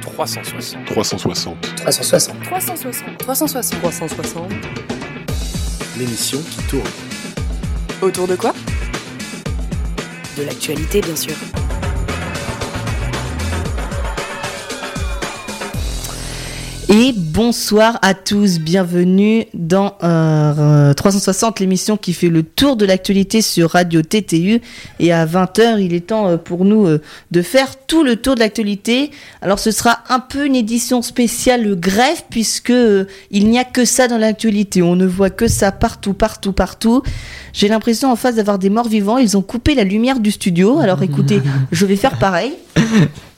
360. 360. 360. 360. 360. 360. L'émission qui tourne. Autour de quoi? De l'actualité, bien sûr. Et bonsoir à tous, bienvenue dans euh, 360, l'émission qui fait le tour de l'actualité sur Radio TTU. Et à 20h, il est temps euh, pour nous euh, de faire tout le tour de l'actualité. Alors ce sera un peu une édition spéciale grève, puisque euh, il n'y a que ça dans l'actualité. On ne voit que ça partout, partout, partout. J'ai l'impression en face d'avoir des morts vivants. Ils ont coupé la lumière du studio. Alors écoutez, je vais faire pareil.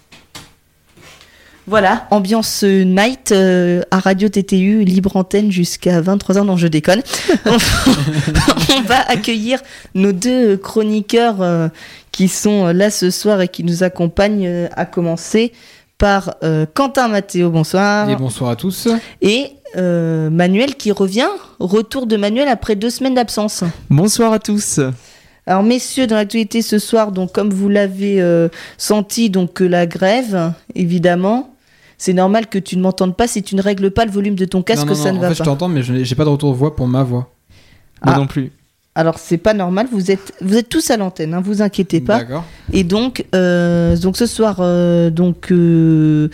Voilà, ambiance euh, night euh, à Radio TTU, libre antenne jusqu'à 23h, non je déconne. On va accueillir nos deux chroniqueurs euh, qui sont là ce soir et qui nous accompagnent, euh, à commencer par euh, Quentin Mathéo, bonsoir. Et bonsoir à tous. Et euh, Manuel qui revient, retour de Manuel après deux semaines d'absence. Bonsoir à tous. Alors messieurs, dans l'actualité ce soir, donc comme vous l'avez euh, senti, donc que la grève, évidemment, c'est normal que tu ne m'entendes pas si tu ne règles pas le volume de ton casque, non, non, ça non, ne en va fait, je pas. t'entends, mais je n'ai pas de retour de voix pour ma voix. Moi Ah. non plus. Alors c'est pas normal, vous êtes vous êtes tous à l'antenne, hein, vous inquiétez pas. D'accord. Et donc euh, donc ce soir euh, donc euh,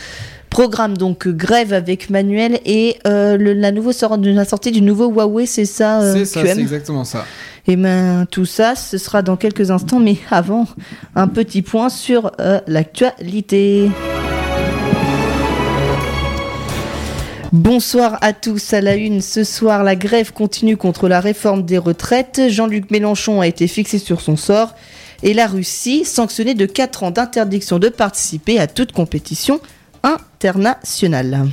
programme donc grève avec Manuel et euh, le, la nouveau sort, la sortie du nouveau Huawei, c'est ça euh, C'est ça, c'est exactement ça. Et ben tout ça, ce sera dans quelques instants, mais avant, un petit point sur euh, l'actualité. Bonsoir à tous. À la une, ce soir, la grève continue contre la réforme des retraites. Jean-Luc Mélenchon a été fixé sur son sort. Et la Russie, sanctionnée de 4 ans d'interdiction de participer à toute compétition internationale.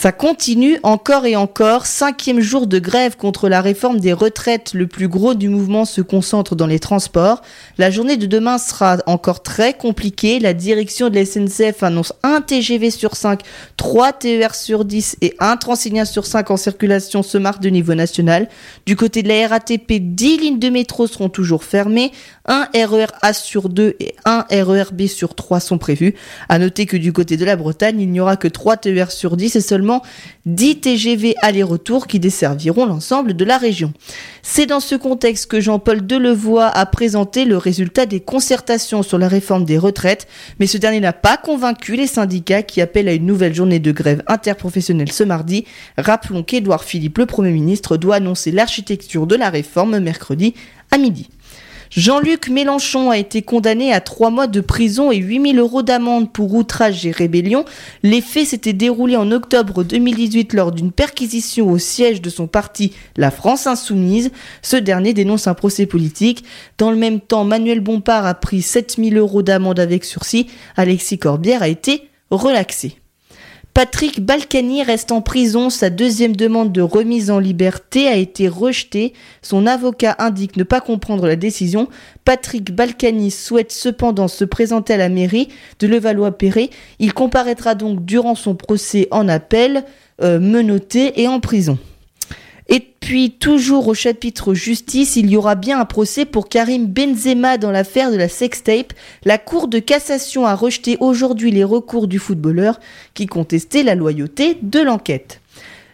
Ça continue encore et encore. Cinquième jour de grève contre la réforme des retraites. Le plus gros du mouvement se concentre dans les transports. La journée de demain sera encore très compliquée. La direction de la SNCF annonce un TGV sur 5, 3 TER sur 10 et un Transilien sur 5 en circulation ce mardi de niveau national. Du côté de la RATP, 10 lignes de métro seront toujours fermées. Un RER A sur 2 et un RER B sur 3 sont prévus. À noter que du côté de la Bretagne, il n'y aura que 3 TER sur 10 et seulement 10 TGV aller-retour qui desserviront l'ensemble de la région. C'est dans ce contexte que Jean-Paul Delevoye a présenté le résultat des concertations sur la réforme des retraites, mais ce dernier n'a pas convaincu les syndicats qui appellent à une nouvelle journée de grève interprofessionnelle ce mardi. Rappelons qu'Édouard Philippe, le Premier ministre, doit annoncer l'architecture de la réforme mercredi à midi. Jean-Luc Mélenchon a été condamné à trois mois de prison et 8000 euros d'amende pour outrage et rébellion. Les faits s'étaient déroulés en octobre 2018 lors d'une perquisition au siège de son parti, la France Insoumise. Ce dernier dénonce un procès politique. Dans le même temps, Manuel Bompard a pris 7000 euros d'amende avec sursis. Alexis Corbière a été relaxé. Patrick Balkany reste en prison. Sa deuxième demande de remise en liberté a été rejetée. Son avocat indique ne pas comprendre la décision. Patrick Balkany souhaite cependant se présenter à la mairie de Levallois-Perret. Il comparaîtra donc durant son procès en appel, euh, menotté et en prison. Et puis, toujours au chapitre justice, il y aura bien un procès pour Karim Benzema dans l'affaire de la sextape. La Cour de cassation a rejeté aujourd'hui les recours du footballeur qui contestait la loyauté de l'enquête.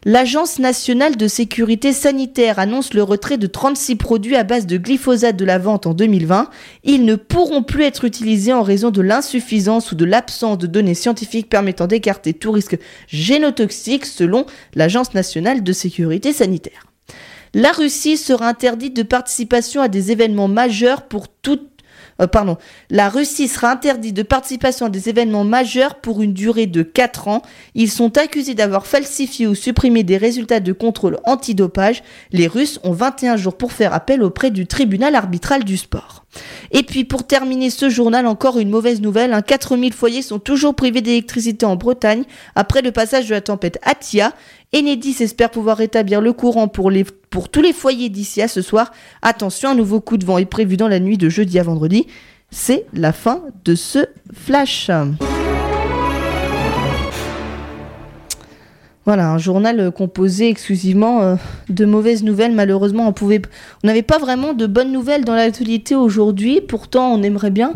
L'Agence nationale de sécurité sanitaire annonce le retrait de 36 produits à base de glyphosate de la vente en 2020. Ils ne pourront plus être utilisés en raison de l'insuffisance ou de l'absence de données scientifiques permettant d'écarter tout risque génotoxique selon l'Agence nationale de sécurité sanitaire. La Russie sera interdite de participation à des événements majeurs pour toute euh, pardon, la Russie sera interdite de participation à des événements majeurs pour une durée de 4 ans. Ils sont accusés d'avoir falsifié ou supprimé des résultats de contrôle antidopage. Les Russes ont 21 jours pour faire appel auprès du tribunal arbitral du sport. Et puis pour terminer ce journal, encore une mauvaise nouvelle. Hein, 4000 foyers sont toujours privés d'électricité en Bretagne après le passage de la tempête Atia. Enedis espère pouvoir rétablir le courant pour, tous les foyers d'ici à ce soir. Attention, un nouveau coup de vent est prévu dans la nuit de jeudi à vendredi. C'est la fin de ce flash. Voilà, un journal composé exclusivement euh, de mauvaises nouvelles. Malheureusement, on n'avait pas vraiment de bonnes nouvelles dans l'actualité aujourd'hui. Pourtant, on aimerait bien.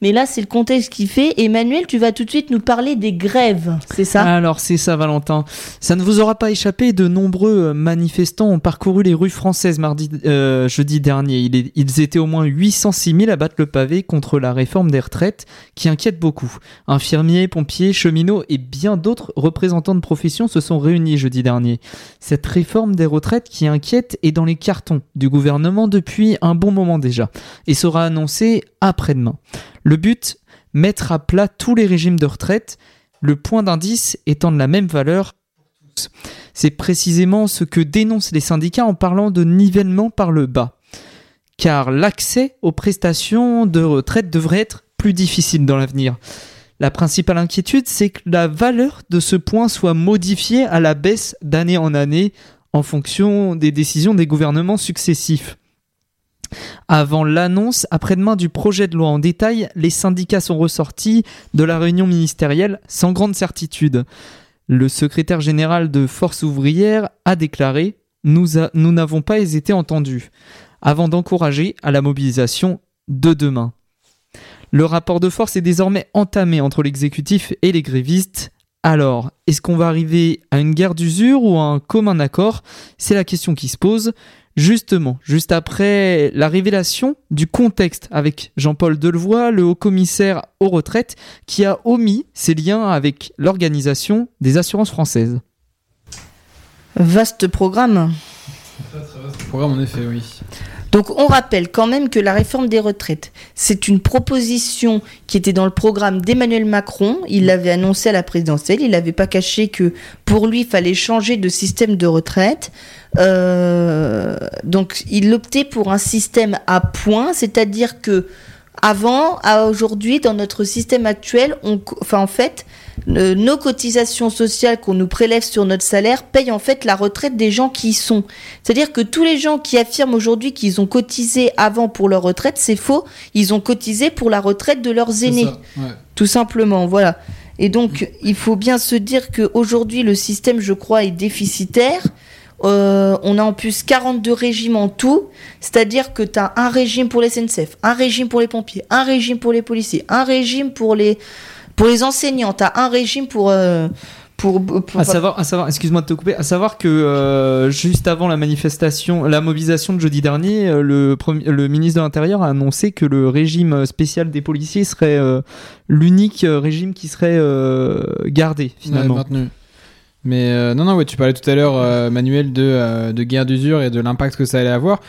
Mais là c'est le contexte qui fait. Emmanuel, tu vas tout de suite nous parler des grèves, c'est ça? Alors c'est ça Valentin. Ça ne vous aura pas échappé, de nombreux manifestants ont parcouru les rues françaises mardi euh, jeudi dernier. Ils étaient au moins 806 000 à battre le pavé contre la réforme des retraites qui inquiète beaucoup. Infirmiers, pompiers, cheminots et bien d'autres représentants de profession se sont réunis jeudi dernier. Cette réforme des retraites qui inquiète est dans les cartons du gouvernement depuis un bon moment déjà et sera annoncée après-demain. Le but Mettre à plat tous les régimes de retraite, le point d'indice étant de la même valeur. C'est précisément ce que dénoncent les syndicats en parlant de nivellement par le bas. Car l'accès aux prestations de retraite devrait être plus difficile dans l'avenir. La principale inquiétude, c'est que la valeur de ce point soit modifiée à la baisse d'année en année en fonction des décisions des gouvernements successifs. Avant l'annonce après-demain du projet de loi en détail, les syndicats sont ressortis de la réunion ministérielle sans grande certitude. Le secrétaire général de Force ouvrière a déclaré Nous n'avons pas été entendus, avant d'encourager à la mobilisation de demain. Le rapport de force est désormais entamé entre l'exécutif et les grévistes. Alors, est-ce qu'on va arriver à une guerre d'usure ou à un commun accord? C'est la question qui se pose. Justement, juste après la révélation du contexte avec Jean-Paul Delevoye, le haut-commissaire aux retraites, qui a omis ses liens avec l'organisation des assurances françaises. Vaste programme. Très, très vaste programme, en effet, oui. Donc on rappelle quand même que la réforme des retraites, c'est une proposition qui était dans le programme d'Emmanuel Macron. Il l'avait annoncé à la présidentielle. Il n'avait pas caché que pour lui, il fallait changer de système de retraite. Euh, donc il optait pour un système à points, c'est-à-dire que avant, à aujourd'hui, dans notre système actuel, on, enfin en fait, nos cotisations sociales qu'on nous prélève sur notre salaire payent en fait la retraite des gens qui y sont. C'est-à-dire que tous les gens qui affirment aujourd'hui qu'ils ont cotisé avant pour leur retraite, c'est faux. Ils ont cotisé pour la retraite de leurs aînés. Ça, ouais. Tout simplement, voilà. Et donc, il faut bien se dire qu'aujourd'hui, le système, je crois, est déficitaire. Euh, on a en plus 42 régimes en tout, c'est-à-dire que tu as un régime pour les SNCF, un régime pour les pompiers, un régime pour les policiers, un régime pour les, pour les enseignants, tu as un régime pour... euh, pour, pour- À savoir, à savoir, excuse-moi de te couper, à savoir que euh, juste avant la manifestation, la mobilisation de jeudi dernier, euh, le, premier- le ministre de l'Intérieur a annoncé que le régime spécial des policiers serait euh, l'unique régime qui serait euh, gardé finalement. Ouais, maintenu. Mais euh, non, non, ouais, tu parlais tout à l'heure, euh, Manuel, de, euh, de guerre d'usure et de l'impact que ça allait avoir.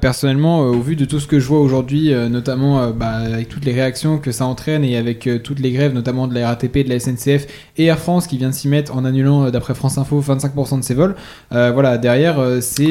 Personnellement, au vu de tout ce que je vois aujourd'hui, notamment bah, avec toutes les réactions que ça entraîne et avec toutes les grèves, notamment de la RATP, de la SNCF et Air France qui vient de s'y mettre en annulant, d'après France Info, 25% de ses vols. Voilà, derrière, c'est,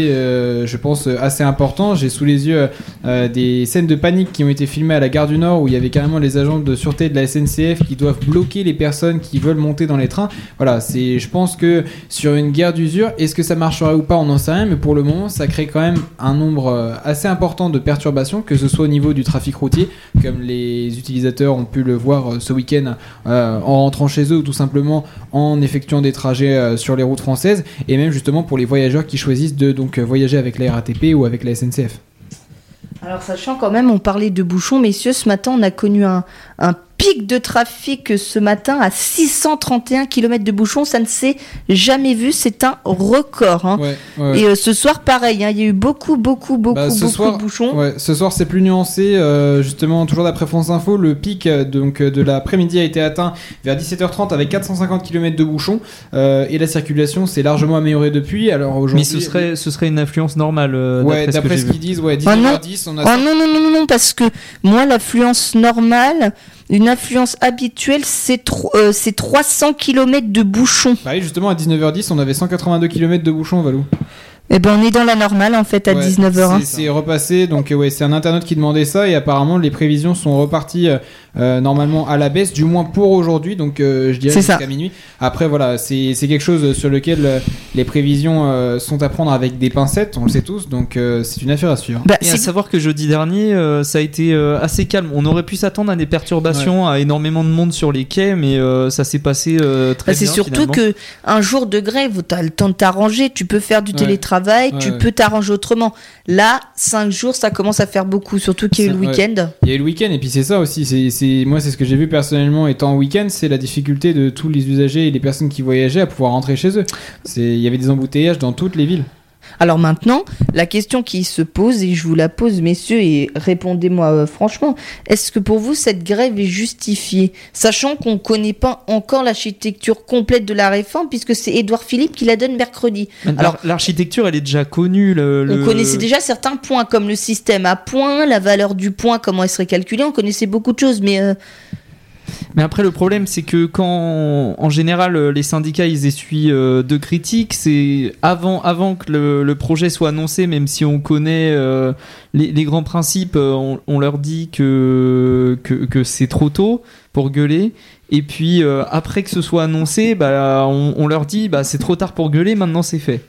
je pense, assez important. J'ai sous les yeux des scènes de panique qui ont été filmées à la gare du Nord où il y avait carrément les agents de sûreté de la SNCF qui doivent bloquer les personnes qui veulent monter dans les trains. Voilà, c'est, je pense que sur une guerre d'usure, est-ce que ça marchera ou pas, on n'en sait rien, mais pour le moment, ça crée quand même un nombre euh, assez important de perturbations, que ce soit au niveau du trafic routier, comme les utilisateurs ont pu le voir euh, ce week-end euh, en rentrant chez eux ou tout simplement en effectuant des trajets sur les routes françaises, et même justement pour les voyageurs qui choisissent de donc voyager avec la RATP ou avec la SNCF. Alors, sachant quand même, on parlait de bouchons, messieurs, ce matin, on a connu un pic de trafic ce matin à 631 km de bouchons. Ça ne s'est jamais vu. C'est un record. hein. Ouais, ouais, ouais. Et euh, ce soir, pareil, hein, il y a eu beaucoup, beaucoup, beaucoup, Bah, ce beaucoup soir, de bouchons. Ouais, ce soir c'est plus nuancé. euh, justement, toujours d'après France Info, le pic euh, donc de l'après-midi a été atteint vers 17h30 avec 450 km de bouchons euh, et la circulation s'est largement améliorée depuis. Alors Mais aujourd'hui, ce serait, ce serait une influence normale. euh, ouais, d'après ce qu'ils disent, ouais, Ah non. 19h10, on a Oh non, non, non, non, non, parce que moi, l'affluence normale, une affluence habituelle, c'est euh, c'est 300 km de bouchons. Bah oui, justement à 19h10, on avait 182 km de bouchons, Valou. Eh ben, on est dans la normale, en fait, à Ouais, 19h. hein. c'est- C'est repassé, donc euh, ouais, c'est un internaute qui demandait ça et apparemment les prévisions sont reparties euh, euh, normalement à la baisse, du moins pour aujourd'hui, donc euh, je dirais C'est jusqu'à minuit. Après voilà, c'est c'est quelque chose sur lequel les prévisions euh, sont à prendre avec des pincettes, on le sait tous, donc euh, c'est une affaire à suivre. Bah, Et à c'est- savoir que jeudi dernier, euh, ça a été euh, assez calme. On aurait pu s'attendre à des perturbations, à énormément de monde sur les quais, mais euh, ça s'est passé euh, très Bah, c'est bien. surtout finalement. que un jour de grève, tu as le temps de t'arranger, tu peux faire du Ouais. télétravail. Travail, tu Ouais. peux t'arranger autrement. Là, 5 jours, ça commence à faire beaucoup, surtout qu'il y a eu le week-end. Il y a eu le week-end et puis c'est ça aussi. C'est, moi, c'est ce que j'ai vu personnellement étant en week-end, c'est la difficulté de tous les usagers et les personnes qui voyageaient à pouvoir rentrer chez eux. C'est, il y avait des embouteillages dans toutes les villes. Alors maintenant, la question qui se pose, et je vous la pose, messieurs, et répondez-moi euh, franchement, est-ce que pour vous, cette grève est justifiée Sachant qu'on ne connaît pas encore l'architecture complète de la réforme, puisque c'est Édouard Philippe qui la donne mercredi. Alors- Alors l'architecture, elle est déjà connue. Le, le- On connaissait déjà certains points, comme le système à points, la valeur du point, comment elle serait calculée, on connaissait beaucoup de choses, mais... euh, Mais après, le problème, c'est que quand, en général, euh, les syndicats, ils essuient euh, de critiques, c'est avant, avant que le, le projet soit annoncé, même si on connaît euh, les, les grands principes, euh, on, on leur dit que, que, que c'est trop tôt pour gueuler. Et puis, euh, après que ce soit annoncé, bah, on, on leur dit, bah, c'est trop tard pour gueuler, maintenant c'est fait.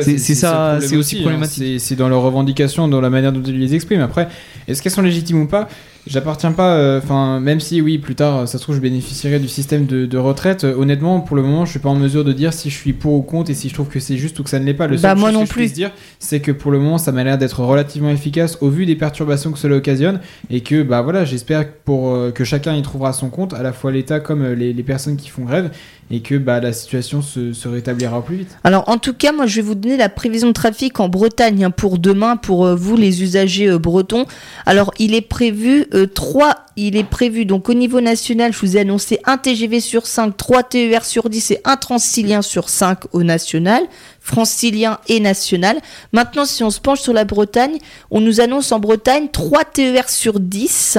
C'est- c'est ça, c'est aussi hein. problématique. C'est dans leurs revendications, dans la manière dont ils les expriment. Après, est-ce qu'elles sont légitimes ou pas? J'appartiens pas. euh, Enfin, même si oui, plus tard, ça se trouve, je bénéficierai du système de, de retraite. euh, honnêtement, pour le moment, je suis pas en mesure de dire si je suis pour ou contre et si je trouve que c'est juste ou que ça ne l'est pas. Le Bah, seul moi chose non que je plus. puisse dire, c'est que pour le moment, ça m'a l'air d'être relativement efficace au vu des perturbations que cela occasionne et que bah voilà, j'espère pour euh, que chacun y trouvera son compte, à la fois l'État comme euh, les, les personnes qui font grève et que bah la situation se, rétablira plus vite. Alors en tout cas, moi je vais vous donner la prévision de trafic en Bretagne hein, pour demain, pour euh, vous les usagers euh, bretons. Alors il est prévu euh, 3, il est prévu donc au niveau national, je vous ai annoncé un TGV sur 5, 3 TER sur 10 et un Transilien sur 5 au national, francilien et national. Maintenant si on se penche sur la Bretagne, on nous annonce en Bretagne 3 TER sur 10.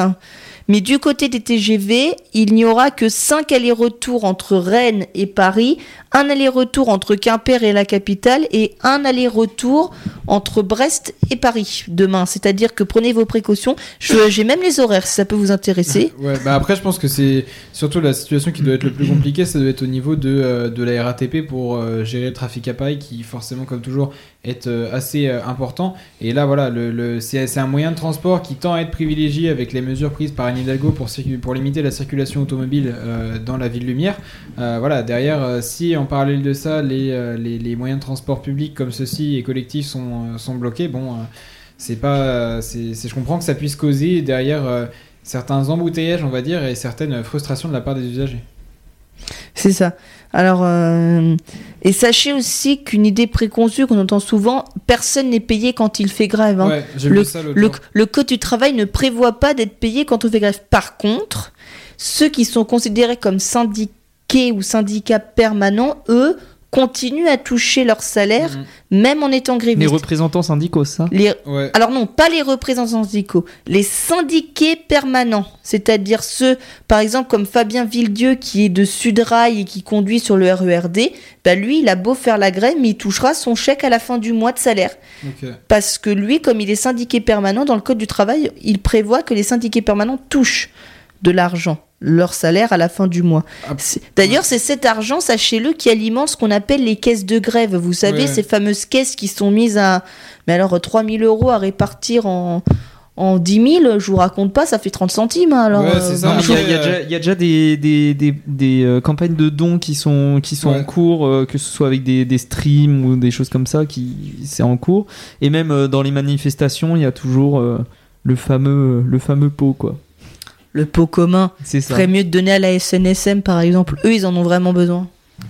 Mais du côté des TGV, il n'y aura que 5 allers-retours entre Rennes et Paris, un aller-retour entre Quimper et la capitale et un aller-retour entre Brest et Paris demain. C'est-à-dire que prenez vos précautions. J'ai même les horaires si ça peut vous intéresser. Ouais, bah après, je pense que c'est surtout la situation qui doit être le plus compliquée, ça doit être au niveau de, euh, de la RATP pour euh, gérer le trafic à Paris, qui forcément, comme toujours, est euh, assez important. Et là, voilà, le, c'est un moyen de transport qui tend à être privilégié avec les mesures prises par Anne Hidalgo pour, pour limiter la circulation automobile dans la ville lumière. Voilà, derrière, si en parallèle de ça, les, euh, les, les moyens de transport public comme ceux-ci et collectifs sont, euh, sont bloqués, bon, euh, c'est pas, c'est, je comprends que ça puisse causer derrière certains embouteillages, on va dire, et certaines frustrations de la part des usagers. C'est ça. Alors, euh, et sachez aussi qu'une idée préconçue qu'on entend souvent, personne n'est payé quand il fait grève. hein. Ouais, le, ça le, code du travail ne prévoit pas d'être payé quand on fait grève. Par contre, ceux qui sont considérés comme syndiqués ou syndicats permanents, eux, continuent à toucher leur salaire, Mhm. même en étant Les grévistes. représentants syndicaux, ça. Les- Ouais. alors non, pas les représentants syndicaux, les syndiqués permanents, c'est-à-dire ceux, par exemple comme Fabien Villedieu qui est de Sudrail et qui conduit sur le RERD, bah lui il a beau faire la grève mais il touchera son chèque à la fin du mois de salaire. Parce que lui, comme il est syndiqué permanent, dans le Code du travail, il prévoit que les syndiqués permanents touchent de l'argent, leur salaire à la fin du mois. Ah, D'ailleurs, c'est cet argent, sachez-le, qui alimente ce qu'on appelle les caisses de grève. Vous savez, Ouais. ces fameuses caisses qui sont mises à... Mais alors, 3000 euros à répartir en... En 10 000, je vous raconte pas, ça fait 30 centimes. hein, Alors, Ouais, ça. Il y a- il y, a Après, déjà- il y a déjà des, des, des, des, euh, campagnes de dons qui sont, qui sont Ouais. en cours, euh, que ce soit avec des, des streams ou des choses comme ça, qui c'est en cours. Et même euh, dans les manifestations, il y a toujours euh, le fameux le fameux pot, quoi. Le pot commun, C'est ça. ferait mieux de donner à la SNSM, par exemple. Eux, ils en ont vraiment besoin.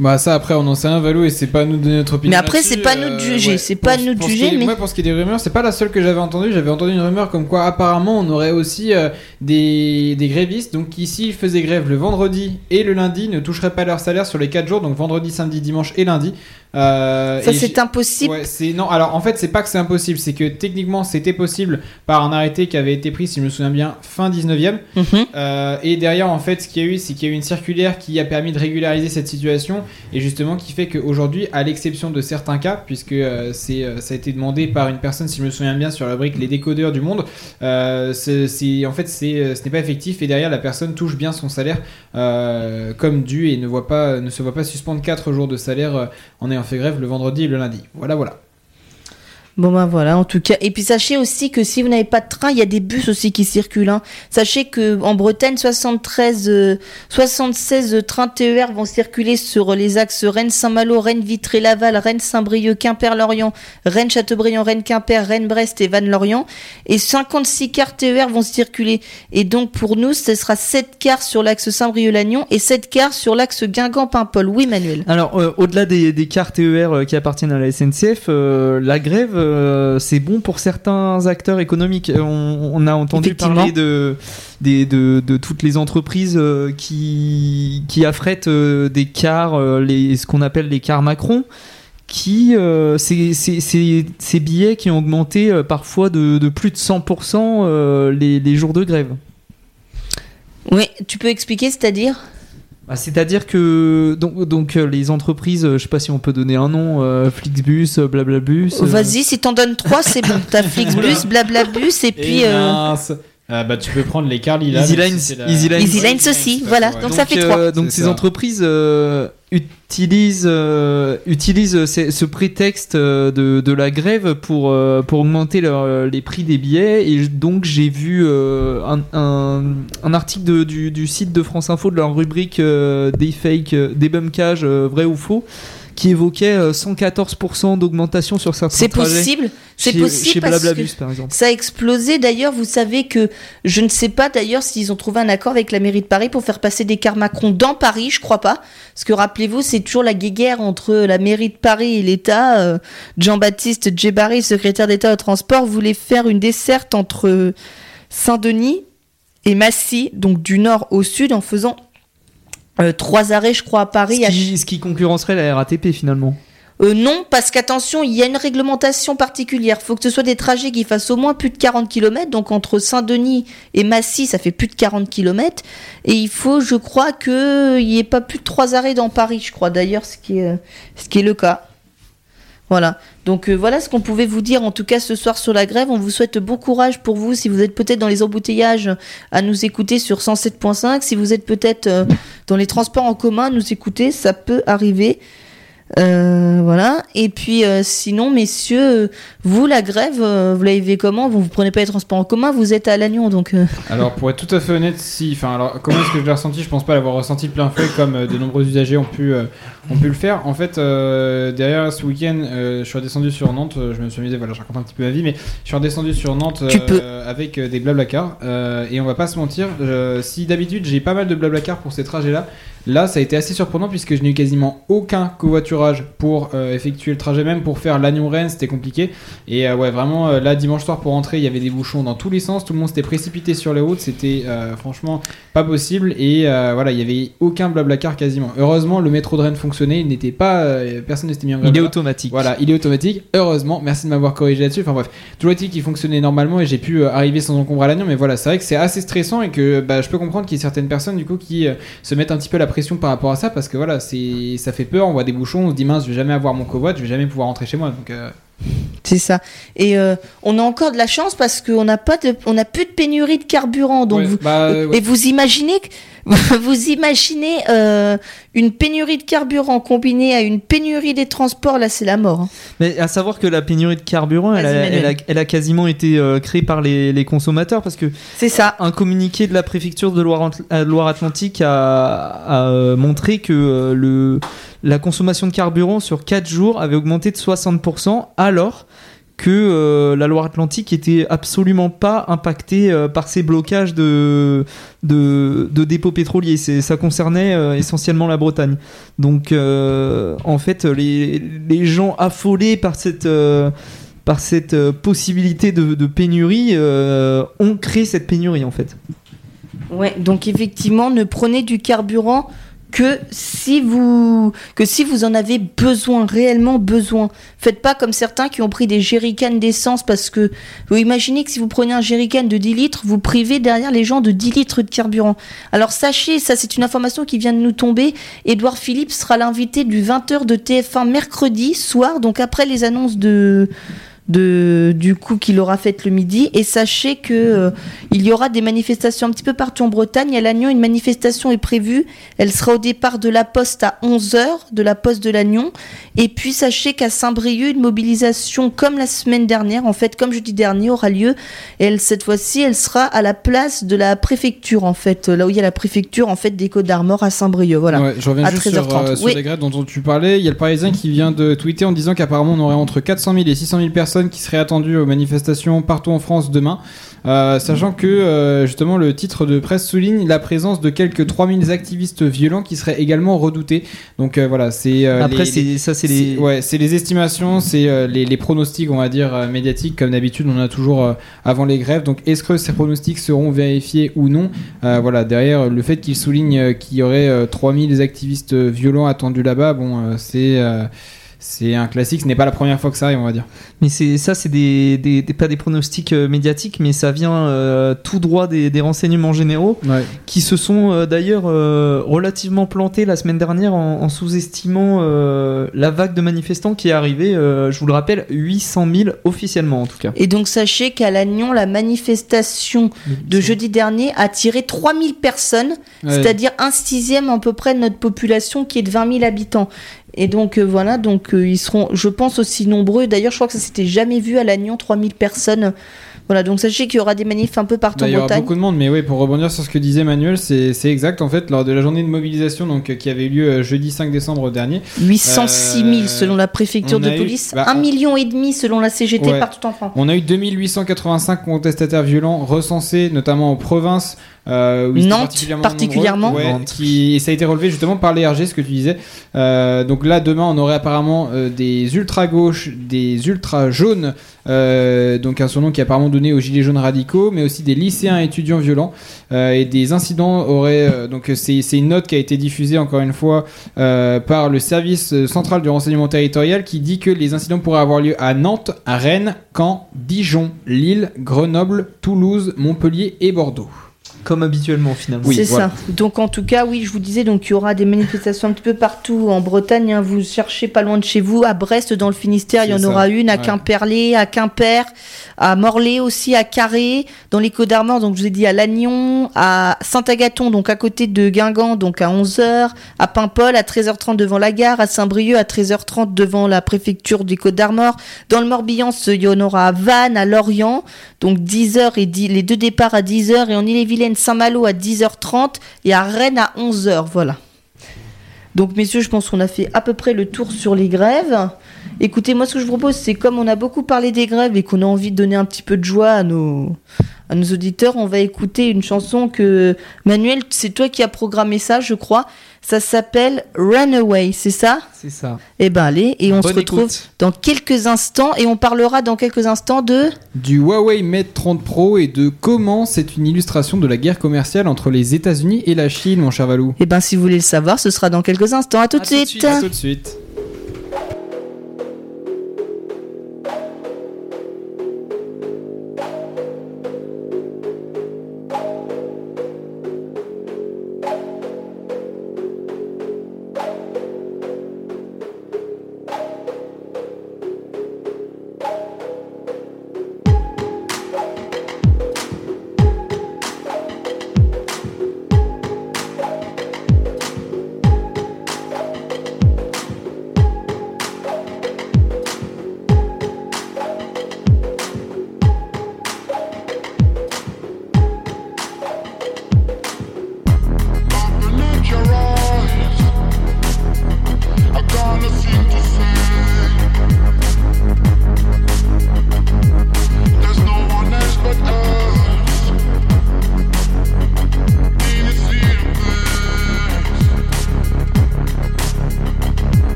Bah ça après on en sait un Valou et c'est pas à nous de donner notre opinion. Mais après, c'est pas à nous de juger, c'est pas Pour- nous de juger, mais- Moi pour ce qui est des rumeurs, c'est pas la seule que j'avais entendue. J'avais entendu une rumeur comme quoi apparemment on aurait aussi euh, des, des grévistes donc qui s'ils faisaient grève le vendredi et le lundi ne toucheraient pas leur salaire sur les 4 jours donc vendredi, samedi, dimanche et lundi. Euh, Ça, c'est impossible. Ouais, c'est non. Alors en fait, c'est pas que c'est impossible, c'est que techniquement c'était possible par un arrêté qui avait été pris, si je me souviens bien, fin 19e. Mhm. Euh, et derrière, en fait, ce qu'il y a eu, c'est qu'il y a eu une circulaire qui a permis de régulariser cette situation et justement qui fait qu'aujourd'hui, à l'exception de certains cas, puisque euh, c'est, ça a été demandé par une personne, si je me souviens bien, sur la brique Les Décodeurs du Monde, c'est, en fait, c'est, ce n'est pas effectif et derrière, la personne touche bien son salaire comme dû et ne, voit pas, ne se voit pas suspendre 4 jours de salaire en ayant fait grève le vendredi et le lundi. Voilà, voilà. Bon ben voilà, en tout cas. Et puis sachez aussi que si vous n'avez pas de train, il y a des bus aussi qui circulent. Hein. Sachez que en Bretagne, 73, euh, 76 trains TER vont circuler sur les axes Rennes-Saint-Malo, Rennes-Vitré-Laval, Rennes-Saint-Brieuc, Quimper-Lorient, Rennes-Châteaubriand, Rennes-Quimper, Rennes-Brest et Vannes-Lorient. Et 56 cars TER vont circuler. Et donc pour nous, ce sera 7 cars sur l'axe Saint-Brieuc-Lannion et 7 cars sur l'axe Guingamp-Paimpol. Oui, Manuel. Alors, euh, au-delà des, des cars TER euh, qui appartiennent à la SNCF, euh, la grève, euh, c'est bon pour certains acteurs économiques. Euh, On, on a entendu parler de, des- de, de toutes les entreprises euh, qui, qui affrètent des cars, les, ce qu'on appelle les cars Macron. Qui, euh, ces billets qui ont augmenté euh, parfois de, de plus de 100% euh, les, les jours de grève. Oui, tu peux expliquer, c'est-à-dire? Bah, C'est-à-dire que donc, donc euh, les entreprises, euh, je sais pas si on peut donner un nom, euh, Flixbus, euh, Blablabus. euh, Vas-y, si t'en donnes trois, c'est bon. T'as Flixbus, Blablabus, et puis Et euh. Ah, bah tu peux prendre les lilas. Easy Lines- c'est la- Easy Lines. Easy Lines aussi, voilà. Ouais. Donc ça fait euh, trois. donc ces ça. entreprises euh, utilisent euh, utilisent ce, ce prétexte euh, de, de la grève pour euh, pour augmenter leur- les prix des billets et donc j'ai vu euh, un, un, un article de- du, du site de France Info de leur rubrique euh, des fakes euh, débunkage euh, vrai ou faux qui évoquait euh, 114% d'augmentation sur certains C'est possible. C'est possible chez parce Blablabus que par exemple. ça a explosé. D'ailleurs, vous savez que je ne sais pas d'ailleurs s'ils ont trouvé un accord avec la mairie de Paris pour faire passer des cars Macron dans Paris. Je crois pas. Parce que rappelez-vous, c'est toujours la guéguerre entre la mairie de Paris et l'État. Euh, Jean-Baptiste Djebari, secrétaire d'État au transport, voulait faire une desserte entre Saint-Denis et Massy, donc du nord au sud, en faisant euh, trois arrêts, je crois, à Paris. Ce à qui, ce qui concurrencerait la RATP finalement. Euh, non, parce qu'attention, il y a une réglementation particulière. faut que ce soit des trajets qui fassent au moins plus de 40 km. Donc entre Saint-Denis et Massy, ça fait plus de 40 km. Et il faut, je crois, qu'il n'y ait pas plus de trois arrêts dans Paris, je crois d'ailleurs, ce, qui est, est le cas. Voilà. Donc euh, voilà ce qu'on pouvait vous dire en tout cas ce soir sur la grève. On vous souhaite bon courage pour vous si vous êtes peut-être dans les embouteillages à nous écouter sur 107.5. Si vous êtes peut-être euh, dans les transports en commun à nous écouter, ça peut arriver. Euh, voilà. Et puis euh, sinon, messieurs, vous la grève, euh, vous l'avez comment? Vous vous prenez pas les transports en commun, vous êtes à Lannion, donc. Alors pour être tout à fait honnête, si, enfin alors comment est-ce que je l'ai ressenti? Je pense pas l'avoir ressenti de plein fouet comme de nombreux usagers ont pu, ont pu le faire. En fait, euh, derrière ce week-end, euh, je suis redescendu sur Nantes. euh, je me suis amusé, voilà, je raconte un petit peu ma vie, mais je suis redescendu sur Nantes avec des blablacars. et on va pas se mentir, si d'habitude j'ai pas mal de blablacars pour ces trajets-là, Là, ça a été assez surprenant puisque je n'ai eu quasiment aucun covoiturage pour effectuer le trajet, même pour faire Lannion-Rennes, c'était compliqué. Et ouais, vraiment, là, dimanche soir pour rentrer, il y avait des bouchons dans tous les sens, tout le monde s'était précipité sur les routes, c'était franchement pas possible. Et voilà, il y avait aucun blablacar quasiment. Heureusement, le métro de Rennes fonctionnait, il n'était pas. euh, personne ne s'était mis en grève. Il est automatique. Voilà, il est automatique. Heureusement, merci de m'avoir corrigé là-dessus. Enfin bref, toujours est-il qu'il fonctionnait normalement et j'ai pu euh, arriver sans encombre à Lannion. Mais voilà, c'est vrai que c'est assez stressant et que bah, je peux comprendre qu'il y ait certaines personnes du coup qui euh, se mettent un petit peu la pression par rapport à ça parce que voilà, c'est ça fait peur. On voit des bouchons, on se dit mince, je vais jamais avoir mon covoit, je vais jamais pouvoir rentrer chez moi. Donc C'est ça. Et euh, on a encore de la chance parce qu'on n'a pas de, on n'a plus de pénurie de carburant. Donc ouais, vous, bah, euh, ouais. et vous imaginez, que- vous imaginez euh, une pénurie de carburant combinée à une pénurie des transports. Là, c'est la mort. hein. Mais à savoir que la pénurie de carburant, elle a, elle a- elle a quasiment été euh, créée par les, les consommateurs parce que C'est ça. un communiqué de la préfecture de Loire- Loire-Atlantique a, a, montré que euh, le, la consommation de carburant sur 4 jours avait augmenté de 60% alors que euh, la Loire-Atlantique était absolument pas impactée euh, par ces blocages de, de, dépôts pétroliers. Ça concernait euh, essentiellement la Bretagne. Donc en fait, les, les gens affolés par cette... par cette possibilité de, pénurie, ont créé cette pénurie en fait. Ouais. Donc effectivement, ne prenez du carburant que si vous que si vous en avez besoin réellement besoin. Faites pas comme certains qui ont pris des jerrycans d'essence parce que vous imaginez que si vous prenez un jerrycan de 10 litres vous privez derrière les gens de 10 litres de carburant. Alors sachez ça c'est une information qui vient de nous tomber. Édouard Philippe sera l'invité du 20h de TF1 mercredi soir donc après les annonces de de du coup qu'il aura fait le midi. Et sachez que euh, il y aura des manifestations un petit peu partout en Bretagne. À Lannion une manifestation est prévue. Elle sera au départ de la poste à 11h de la poste de Lannion. Et puis sachez qu'à Saint-Brieuc une mobilisation comme la semaine dernière en fait comme jeudi dernier aura lieu. Et elle cette fois-ci elle sera à la place de la préfecture en fait. Là où il y a la préfecture en fait des Côtes d'Armor à Saint-Brieuc. Voilà. Ouais, je reviens À juste sur, 13h30. euh, sur Oui. les grèves dont tu parlais. Il y a le Parisien qui vient de tweeter en disant qu'apparemment on aurait entre 400 000 et 600 000 personnes qui seraient attendues aux manifestations partout en France demain. Euh, sachant que euh, justement le titre de presse souligne la présence de quelques 3000 activistes violents qui seraient également redoutés. Donc euh, voilà, c'est Après, les- ça, c'est les. Ouais, c'est les estimations, c'est les, les pronostics, on va dire, médiatiques. Comme d'habitude, on a toujours avant les grèves. Donc, est-ce que ces pronostics seront vérifiés ou non? Voilà, derrière le fait qu'il souligne qu'il y aurait euh, 3000 activistes violents attendus là-bas, bon, c'est. C'est un classique, ce n'est pas la première fois que ça arrive, on va dire. Mais c'est ça, c'est des, des, des- pas des pronostics euh, médiatiques, mais ça vient euh, tout droit des, des renseignements généraux Ouais. qui se sont euh, d'ailleurs euh, relativement plantés la semaine dernière en, en sous-estimant euh, la vague de manifestants qui est arrivée. euh, je vous le rappelle, 800 000 officiellement en tout cas. et donc sachez qu'à Lannion la manifestation de jeudi dernier a attiré 3000 personnes Ouais. c'est-à-dire un sixième à peu près de notre population qui est de 20 000 habitants. Et donc euh, voilà, donc euh, ils seront, je pense, aussi nombreux. D'ailleurs, je crois que ça s'était jamais vu à Lannion, 3000 personnes. Voilà, donc sachez qu'il y aura des manifs un peu partout Bah, il y en aura Bretagne. beaucoup de monde, mais oui, pour rebondir sur ce que disait Manuel, c'est exact. En fait, lors de la journée de mobilisation donc, euh, qui avait eu lieu jeudi 5 décembre dernier, 806 000 Euh, selon la préfecture de eu- police, bah, 1 on- million et demi selon la CGT Ouais. partout en France. On a eu 2885 contestataires violents recensés, notamment en province. Euh, où Nantes, particulièrement, particulièrement. nombreux. Ouais, Nantes. qui, et ça a été relevé justement par les RG, ce que tu disais. Euh, donc là, demain, on aurait apparemment euh, des ultra-gauches, des ultra-jaunes, donc un surnom qui est apparemment donné aux gilets jaunes radicaux, mais aussi des lycéens et étudiants violents. Et des incidents auraient. donc c'est une note qui a été diffusée, encore une fois, par le service central du renseignement territorial qui dit que les incidents pourraient avoir lieu à Nantes, à Rennes, Caen, Dijon, Lille, Grenoble, Toulouse, Montpellier et Bordeaux. Comme habituellement finalement. Oui, c'est voilà. ça. Donc en tout cas, oui, je vous disais, donc il y aura des manifestations un petit peu partout en Bretagne. hein. vous cherchez pas loin de chez vous, à Brest, dans le Finistère, il y en ça. aura une, à Ouais. Quimperlé, à Quimper, à Morlaix aussi, à Carré, dans les Côtes d'Armor. Donc je vous ai dit à Lannion, à Saint-Agathon, donc à côté de Guingamp, donc à 11h, à Paimpol, à 13h30 devant la gare, à Saint-Brieuc, à 13h30 devant la préfecture des Côtes d'Armor. Dans le Morbihan, il y en aura à Vannes, à Lorient, donc 10h et 10, les deux départs à 10h, et en Ille-et-Vilaine, Saint-Malo à 10h30, et à Rennes à 11h, voilà. Donc messieurs, je pense qu'on a fait à peu près le tour sur les grèves. Écoutez, moi ce que je vous propose, c'est comme on a beaucoup parlé des grèves et qu'on a envie de donner un petit peu de joie à nos, à nos auditeurs, on va écouter une chanson que Manuel, c'est toi qui as programmé ça, je crois. Ça s'appelle Runaway, c'est ça C'est ça. Eh ben allez, et on Bonne se retrouve écoute. dans quelques instants et on parlera dans quelques instants de... Du Huawei Mate 30 Pro et de comment c'est une illustration de la guerre commerciale entre les États-Unis et la Chine, mon cher Valou. Eh ben si vous voulez le savoir, ce sera dans quelques instants. À tout de À tout de suite. suite, À tout de suite.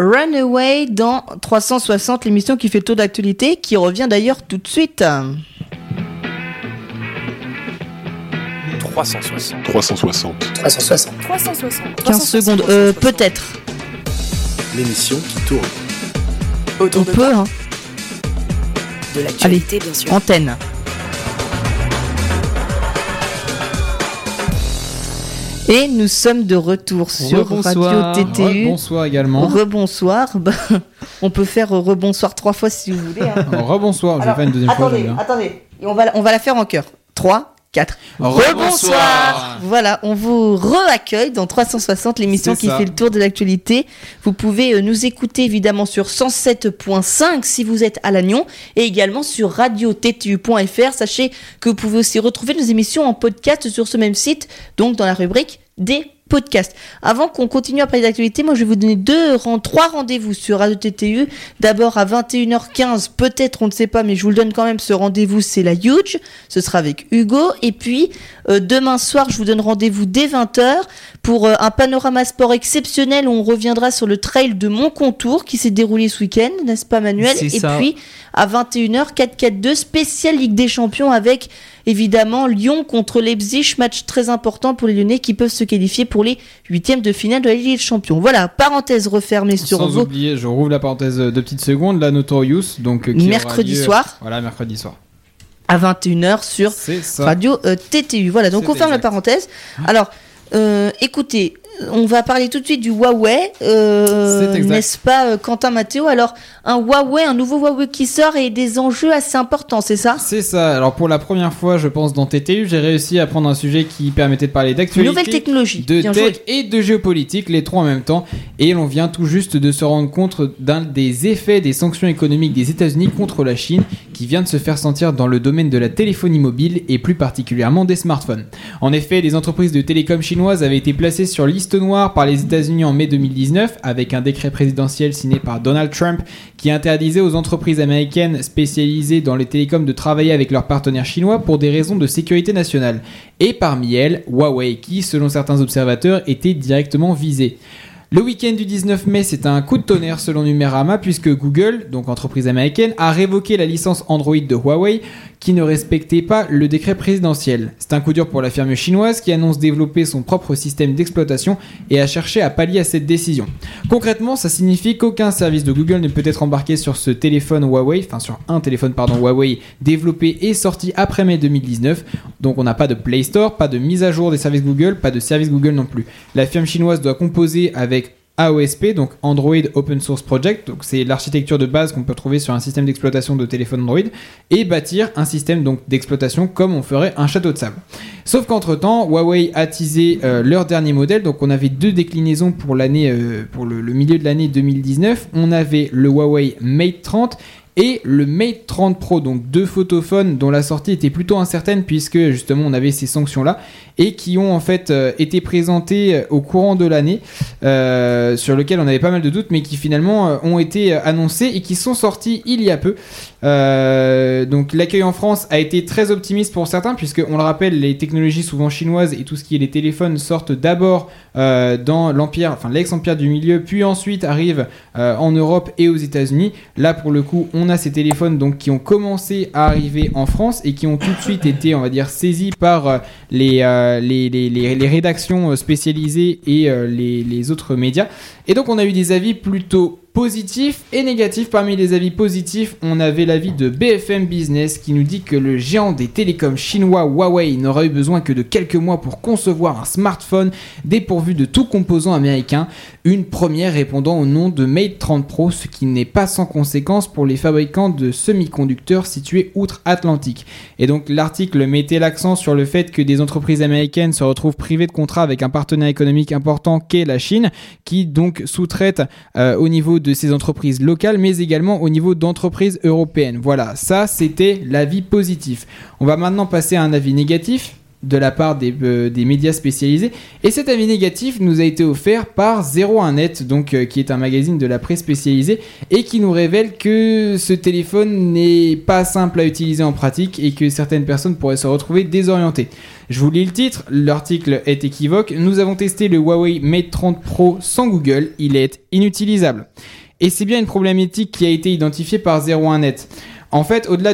Runaway dans 360, l'émission qui fait le tour d'actualité, qui revient d'ailleurs tout de suite. 360. 360. 360. 15 secondes, euh, peut-être. L'émission qui tourne. Autour On de peut, hein. De l'actualité, bien sûr. Antenne. Et nous sommes de retour sur Rebonsoir. Radio TTU. Bonsoir également. Rebonsoir. Bah, on peut faire rebonsoir trois fois si vous voulez. hein. Rebonsoir, je vais faire une deuxième fois. attendez, bien. attendez. On va, la- on va la faire en chœur. 3, 4. Rebonsoir. Voilà, on vous re-accueille dans 360, l'émission qui ça. fait le tour de l'actualité. Vous pouvez euh, nous écouter évidemment sur 107.5 si vous êtes à Lannion et également sur radio-ttu.fr. Sachez que vous pouvez aussi retrouver nos émissions en podcast sur ce même site, donc dans la rubrique des podcasts. Avant qu'on continue à parler d'actualité, moi je vais vous donner deux, trois rendez-vous sur Radio TTU. D'abord à 21h15, peut-être on ne sait pas, mais je vous le donne quand même ce rendez-vous, c'est la Huge. Ce sera avec Hugo. Et puis euh, demain soir, je vous donne rendez-vous dès 20h pour euh, un panorama sport exceptionnel où on reviendra sur le trail de Montcontour qui s'est déroulé ce week-end, n'est-ce pas Manuel? Et ça. puis à 21h, 4-4-2, spécial Ligue des Champions avec évidemment Lyon contre Leipzig, match très important pour les Lyonnais qui peuvent se qualifier pour les huitièmes de finale de la Ligue des Champions. Voilà, parenthèse refermée sur Sans vos oublier, je rouvre la parenthèse de petites secondes, la Notorious, donc euh, qui mercredi lieu- soir Voilà, mercredi soir. à 21h sur. Radio euh, TTU. Voilà, donc on ferme la parenthèse. Alors, euh, écoutez, on va parler tout de suite du Huawei, euh, C'est exact. n'est-ce pas, euh, Quentin Mathéo? Alors, un Huawei, un nouveau Huawei qui sort et des enjeux assez importants, c'est ça? C'est ça. Alors pour la première fois, je pense dans TTU, j'ai réussi à prendre un sujet qui permettait de parler d'actualité, Nouvelle technologie. de Bien tech joué. et de géopolitique, les trois en même temps. Et l'on vient tout juste de se rendre compte d'un des effets des sanctions économiques des États-Unis contre la Chine, qui vient de se faire sentir dans le domaine de la téléphonie mobile et plus particulièrement des smartphones. En effet, les entreprises de télécom chinoises avaient été placées sur liste noire par les États-Unis en mai 2019 avec un décret présidentiel signé par Donald Trump qui interdisait aux entreprises américaines spécialisées dans les télécoms de travailler avec leurs partenaires chinois pour des raisons de sécurité nationale. Et parmi elles, Huawei qui, selon certains observateurs, était directement visée. Le week-end du 19 mai, c'est un coup de tonnerre selon Numérama puisque Google, donc entreprise américaine, a révoqué la licence Android de Huawei qui ne respectait pas le décret présidentiel. C'est un coup dur pour la firme chinoise qui annonce développer son propre système d'exploitation et a cherché à pallier à cette décision. Concrètement, ça signifie qu'aucun service de Google ne peut être embarqué sur ce téléphone Huawei, enfin sur un téléphone pardon Huawei développé et sorti après mai 2019. Donc on n'a pas de Play Store, pas de mise à jour des services Google, pas de service Google non plus. La firme chinoise doit composer avec AOSP, donc Android Open Source Project, donc c'est l'architecture de base qu'on peut trouver sur un système d'exploitation de téléphone Android, et bâtir un système donc d'exploitation comme on ferait un château de sable. Sauf qu'entre temps, Huawei a teasé euh, leur dernier modèle, donc on avait deux déclinaisons pour l'année, euh, pour le, le milieu de l'année 2019. On avait le Huawei Mate 30 et le Mate 30 Pro, donc deux photophones dont la sortie était plutôt incertaine puisque justement on avait ces sanctions là et qui ont en fait euh, été présentés euh, au courant de l'année euh, sur lequel on avait pas mal de doutes mais qui finalement ont été annoncés et qui sont sortis il y a peu. Donc l'accueil en France a été très optimiste pour certains puisque on le rappelle les technologies souvent chinoises et tout ce qui est les téléphones sortent d'abord dans l'empire, enfin l'ex-empire du milieu, puis ensuite arrivent en Europe et aux États-Unis. Là pour le coup, on a ces téléphones donc qui ont commencé à arriver en France et qui ont tout de suite été, on va dire, saisis par euh, les, euh, les, rédactions euh, spécialisées et les autres médias. Et donc on a eu des avis plutôt positifs et négatifs. Parmi les avis positifs, on avait l'avis de BFM Business qui nous dit que le géant des télécoms chinois Huawei n'aurait eu besoin que de quelques mois pour concevoir un smartphone dépourvu de tout composant américain, une première répondant au nom de Mate 30 Pro, ce qui n'est pas sans conséquence pour les fabricants de semi-conducteurs situés outre-Atlantique. Et donc l'article mettait l'accent sur le fait que des entreprises américaines se retrouvent privées de contrats avec un partenaire économique important qu'est la Chine, qui sous-traite euh, au niveau de ces entreprises locales, mais également au niveau d'entreprises européennes. Voilà, ça c'était l'avis positif. On va maintenant passer à un avis négatif de la part des, euh, des médias spécialisés. Et cet avis négatif nous a été offert par 01net, donc euh, qui est un magazine de la presse spécialisée, et qui nous révèle que ce téléphone n'est pas simple à utiliser en pratique et que certaines personnes pourraient se retrouver désorientées. Je vous lis le titre, l'article est équivoque. Nous avons testé le Huawei Mate 30 Pro sans Google, il est inutilisable. Et c'est bien une problématique qui a été identifiée par 01net. En fait, au-delà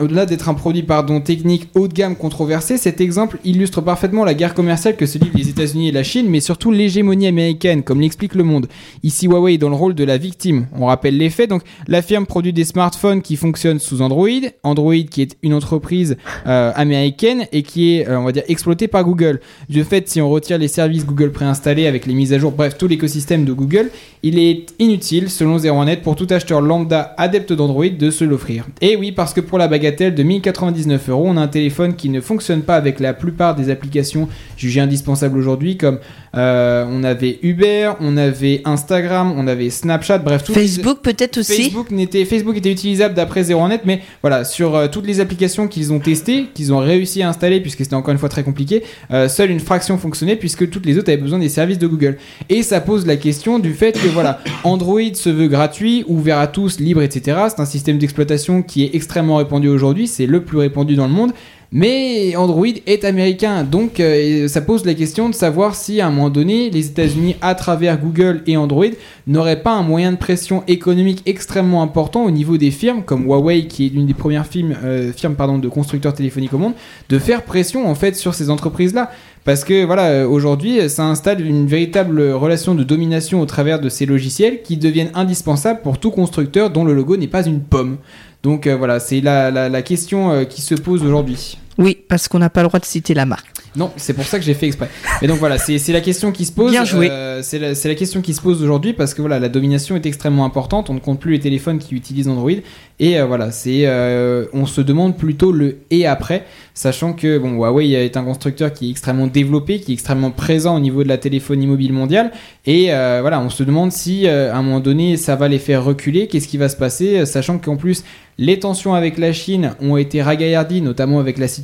au-delà d'être un produit pardon, technique haut de gamme controversé, cet exemple illustre parfaitement la guerre commerciale que se livrent les États-Unis et la Chine, mais surtout l'hégémonie américaine, comme l'explique le monde. Ici, Huawei est dans le rôle de la victime. On rappelle les faits. Donc, la firme produit des smartphones qui fonctionnent sous Android. Android, qui est une entreprise euh, américaine et qui est, euh, on va dire, exploitée par Google. De fait, si on retire les services Google préinstallés avec les mises à jour, bref, tout l'écosystème de Google, il est inutile, selon 01net, pour tout acheteur lambda adepte d'Android de se l'offrir. Et oui, parce que pour la bagatelle de 1099 euros, on a un téléphone qui ne fonctionne pas avec la plupart des applications jugées indispensables aujourd'hui, comme euh, on avait Uber, on avait Instagram, on avait Snapchat, bref, les- Facebook peut-être aussi. Facebook n'était Facebook était utilisable d'après 01net mais voilà sur euh, toutes les applications qu'ils ont testées qu'ils ont réussi à installer puisque c'était encore une fois très compliqué euh, seule une fraction fonctionnait puisque toutes les autres avaient besoin des services de Google. Et ça pose la question du fait que voilà Android se veut gratuit ouvert à tous libre etc c'est un système d'exploitation qui est extrêmement répandu aujourd'hui c'est le plus répandu dans le monde mais Android est américain, donc euh, ça pose la question de savoir si à un moment donné, les États-Unis, à travers Google et Android, n'auraient pas un moyen de pression économique extrêmement important au niveau des firmes, comme Huawei, qui est l'une des premières firmes, euh, de constructeurs téléphoniques au monde, de faire pression en fait sur ces entreprises-là. Parce que voilà, euh, aujourd'hui, ça installe une véritable relation de domination au travers de ces logiciels qui deviennent indispensables pour tout constructeur dont le logo n'est pas une pomme. Donc euh, voilà, c'est la, la, la question euh, qui se pose aujourd'hui. Oui, parce qu'on n'a pas le droit de citer la marque. Non, c'est pour ça que j'ai fait exprès. Mais donc voilà, c'est la question qui se pose. Bien joué. Euh, c'est la, question qui se pose aujourd'hui parce que voilà, la domination est extrêmement importante. On ne compte plus les téléphones qui utilisent Android. Et euh, voilà, c'est, euh, on se demande plutôt le et après, sachant que bon, Huawei est un constructeur qui est extrêmement développé, qui est extrêmement présent au niveau de la téléphonie mobile mondiale. Et voilà, on se demande si à un moment donné, ça va les faire reculer. Qu'est-ce qui va se passer, sachant qu'en plus, les tensions avec la Chine ont été ragaillardies, notamment avec la situation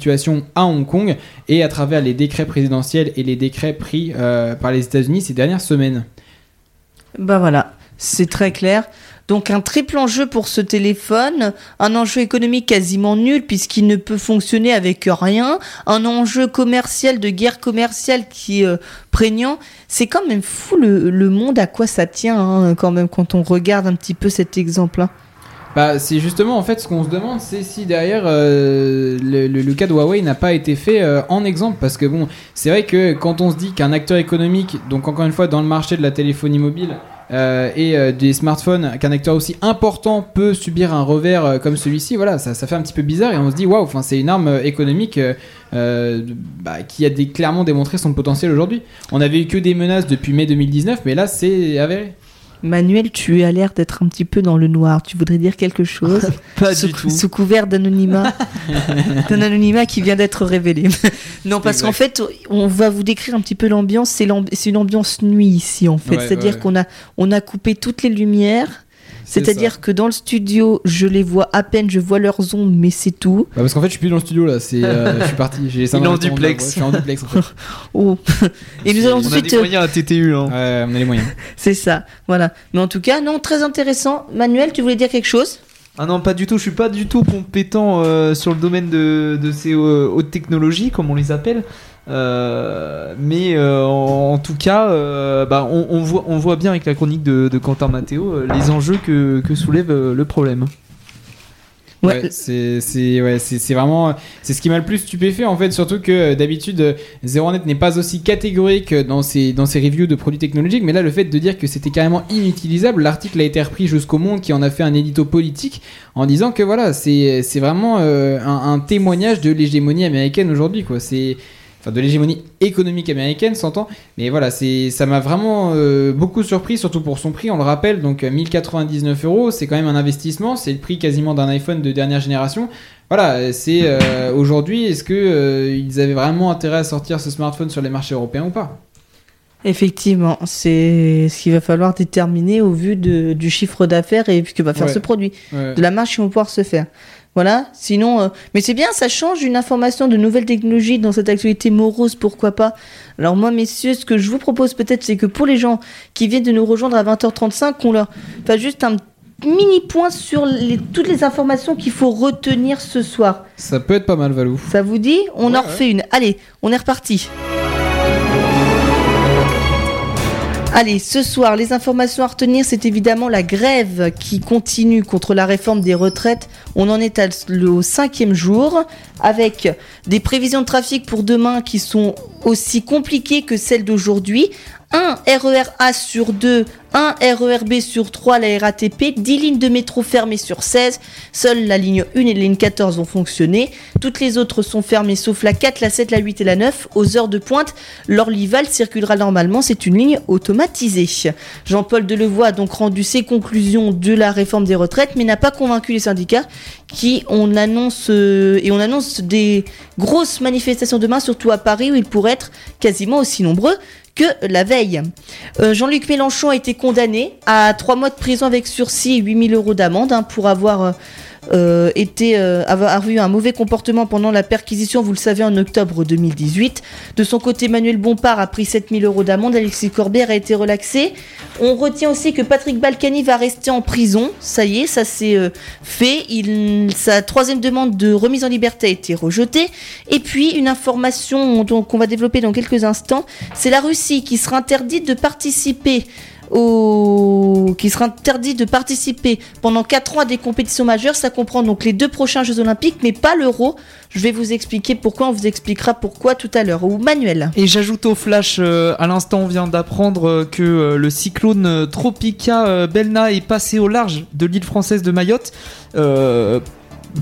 à Hong Kong et à travers les décrets présidentiels et les décrets pris euh, par les États-Unis ces dernières semaines. Bah voilà. C'est très clair. Donc un triple enjeu pour ce téléphone, un enjeu économique quasiment nul puisqu'il ne peut fonctionner avec rien, un enjeu commercial de guerre commerciale qui est euh, prégnant. C'est quand même fou le, monde à quoi ça tient hein, quand même quand on regarde un petit peu cet exemple-là. Bah, c'est justement en fait ce qu'on se demande, c'est si derrière euh, le, cas de Huawei n'a pas été fait euh, en exemple, parce que bon, c'est vrai que quand on se dit qu'un acteur économique, donc encore une fois dans le marché de la téléphonie mobile euh, et des smartphones, qu'un acteur aussi important peut subir un revers comme celui-ci, voilà, ça, fait un petit peu bizarre et on se dit waouh, enfin c'est une arme économique bah, qui a clairement démontré son potentiel aujourd'hui. On avait eu que des menaces depuis mai 2019, mais là c'est avéré. Manuel, tu as l'air d'être un petit peu dans le noir. Tu voudrais dire quelque chose Pas sous, du tout. sous couvert d'anonymat, d'un anonymat qui vient d'être révélé. non, parce qu'en fait, on va vous décrire un petit peu l'ambiance. C'est l'ambi- c'est une ambiance nuit ici, en fait. Ouais, C'est-à-dire ouais. qu'on a, on a coupé toutes les lumières. C'est C'est-à-dire que dans le studio, je les vois à peine, je vois leurs ondes, mais c'est tout. Bah parce qu'en fait je suis plus dans le studio là, c'est euh, je suis parti, j'ai Il est en duplex. voix, Je suis en duplex en fait. Oh. Et nous allons tout On de a suite. des moyens à TTU. Hein. Ouais, on a les moyens. C'est ça, voilà. Mais en tout cas, non, très intéressant. Manuel, tu voulais dire quelque chose? Ah non, pas du tout. Je suis pas du tout compétent euh, sur le domaine de, de ces euh, hautes technologies, comme on les appelle. Euh, mais euh, en, en tout cas, euh, bah, on, on voit, on voit bien avec la chronique de, de Quentin Matteo euh, les enjeux que, que soulève euh, le problème. Ouais. Ouais, c'est ouais, vraiment c'est ce qui m'a le plus stupéfait en fait, surtout que d'habitude euh, ZeroNet n'est pas aussi catégorique dans ses dans ses reviews de produits technologiques, mais là le fait de dire que c'était carrément inutilisable, l'article a été repris jusqu'au Monde qui en a fait un édito politique en disant que voilà, c'est c'est vraiment euh, un, un témoignage de l'hégémonie américaine aujourd'hui quoi, c'est enfin de l'hégémonie économique américaine s'entend mais voilà c'est ça m'a vraiment euh, beaucoup surpris surtout pour son prix on le rappelle donc euh, 1099 euros c'est quand même un investissement c'est le prix quasiment d'un iPhone de dernière génération voilà c'est euh, aujourd'hui est-ce que euh, ils avaient vraiment intérêt à sortir ce smartphone sur les marchés européens ou pas? Effectivement, c'est ce qu'il va falloir déterminer au vu de- du chiffre d'affaires et ce que va faire Ouais. ce produit, Ouais. de la marge qui vont pouvoir se faire. Voilà, sinon, euh, mais c'est bien, ça change une information de nouvelles technologies dans cette actualité morose, pourquoi pas. Alors moi, messieurs, ce que je vous propose peut-être, c'est que pour les gens qui viennent de nous rejoindre à 20h35, qu'on leur fasse juste un mini point sur les- toutes les informations qu'il faut retenir ce soir. ça peut être pas mal Valou Ça vous dit? On Ouais, en ouais. refait une. Allez, on est reparti. Allez, ce soir, les informations à retenir, c'est évidemment la grève qui continue contre la réforme des retraites. On en est au cinquième jour, avec des prévisions de trafic pour demain qui sont aussi compliquées que celles d'aujourd'hui. Un RER A sur 2, un RER B sur 3 la RATP, 10 lignes de métro fermées sur 16. Seule la ligne 1 et la ligne 14 vont fonctionner. Toutes les autres sont fermées sauf la 4, la 7, la 8 et la 9. Aux heures de pointe, l'Orlival circulera normalement. C'est une ligne automatisée. Jean-Paul Delevoye a donc rendu ses conclusions de la réforme des retraites, mais n'a pas convaincu les syndicats qui on annonce euh, des grosses manifestations demain, surtout à Paris où ils pourraient être quasiment aussi nombreux que la veille. Euh, Jean-Luc Mélenchon a été condamné à trois mois de prison avec sursis et 8000 euros d'amende hein, pour avoir euh, été euh, eu un mauvais comportement pendant la perquisition, vous le savez, en octobre 2018. De son côté, Manuel Bompard a pris 7000 euros d'amende. Alexis Corbière a été relaxé. On retient aussi que Patrick Balkany va rester en prison. Ça y est, ça c'est euh, fait. Il, sa troisième demande de remise en liberté a été rejetée. Et puis, une information qu'on va développer dans quelques instants, c'est la Russie qui sera interdite de participer qui sera interdit de participer pendant 4 ans à des compétitions majeures. Ça comprend donc les deux prochains Jeux Olympiques, mais pas l'Euro. Je vais vous expliquer pourquoi, on vous expliquera pourquoi tout à l'heure. Ou Manuel. Et j'ajoute au flash, euh, à l'instant, on vient d'apprendre euh, que euh, le cyclone Tropica Belna est passé au large de l'île française de Mayotte.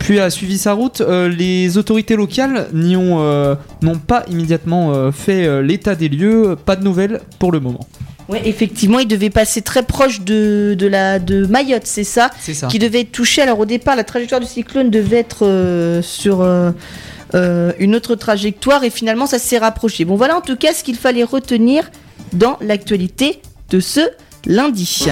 Puis a suivi sa route. Les autorités locales n'y ont, n'ont pas immédiatement fait l'état des lieux. Pas de nouvelles pour le moment. Oui, effectivement, il devait passer très proche de, de, la, de Mayotte, c'est ça C'est ça. qui devait être touché. Alors au départ, la trajectoire du cyclone devait être euh, sur euh, euh, une autre trajectoire et finalement ça s'est rapproché. Bon voilà en tout cas ce qu'il fallait retenir dans l'actualité de ce lundi.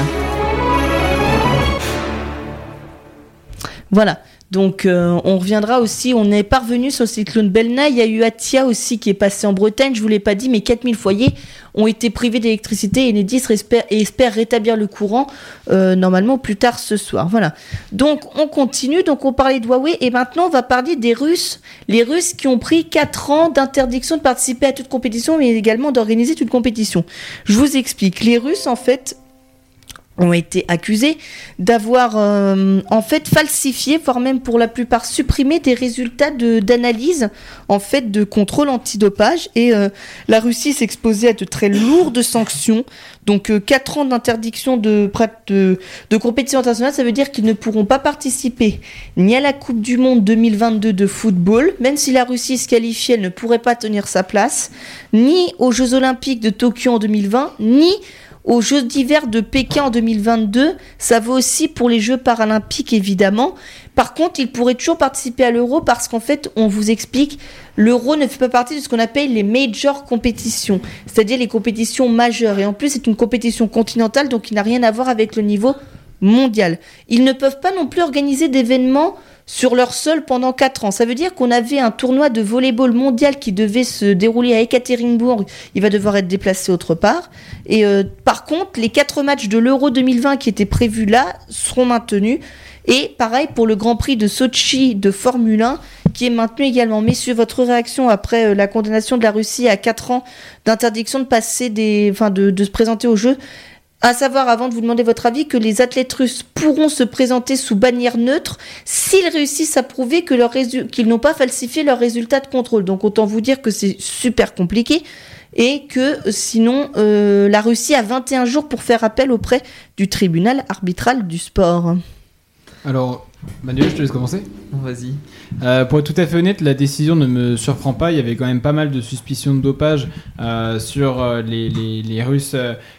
Voilà. Donc euh, on reviendra aussi, on est parvenu sur le cyclone Belna, il y a eu Atia aussi qui est passé en Bretagne, je vous l'ai pas dit, mais 4000 foyers ont été privés d'électricité et Enedis espère, et espère rétablir le courant euh, normalement plus tard ce soir. Voilà. Donc on continue, donc on parlait de Huawei et maintenant on va parler des Russes. Les Russes qui ont pris 4 ans d'interdiction de participer à toute compétition mais également d'organiser toute compétition. Je vous explique. Les Russes en fait ont été accusés d'avoir euh, en fait falsifié, voire même pour la plupart supprimé des résultats d'analyse en fait de contrôle antidopage et euh, la Russie exposée à de très lourdes sanctions. Donc euh, 4 ans d'interdiction de, de, de compétition internationale, ça veut dire qu'ils ne pourront pas participer ni à la Coupe du Monde 2022 de football, même si la Russie se qualifiait, elle ne pourrait pas tenir sa place, ni aux Jeux Olympiques de Tokyo en 2020, ni aux Jeux d'hiver de Pékin en 2022. Ça vaut aussi pour les Jeux paralympiques, évidemment. Par contre, il pourrait toujours participer à l'euro parce qu'en fait, on vous explique, l'euro ne fait pas partie de ce qu'on appelle les major compétitions, c'est-à-dire les compétitions majeures. Et en plus, c'est une compétition continentale, donc il n'a rien à voir avec le niveau mondial. Ils ne peuvent pas non plus organiser d'événements sur leur sol pendant 4 ans. Ça veut dire qu'on avait un tournoi de volleyball mondial qui devait se dérouler à Ekaterinbourg. Il va devoir être déplacé autre part. Et euh, par contre, les 4 matchs de l'Euro 2020 qui étaient prévus là seront maintenus. Et pareil pour le Grand Prix de Sochi de Formule 1 qui est maintenu également. Messieurs, votre réaction après euh, la condamnation de la Russie à 4 ans d'interdiction de passer enfin de se présenter aux Jeux à savoir, avant de vous demander votre avis, que les athlètes russes pourront se présenter sous bannière neutre s'ils réussissent à prouver qu'ils n'ont pas falsifié leurs résultats de contrôle. Donc autant vous dire que c'est super compliqué et que sinon euh, la Russie a 21 jours pour faire appel auprès du tribunal arbitral du sport. Alors, Manuel, je te laisse commencer. Vas-y. Euh, pour être tout à fait honnête, la décision ne me surprend pas. Il y avait quand même pas mal de suspicions de dopage euh, sur euh, les, les, les, Russes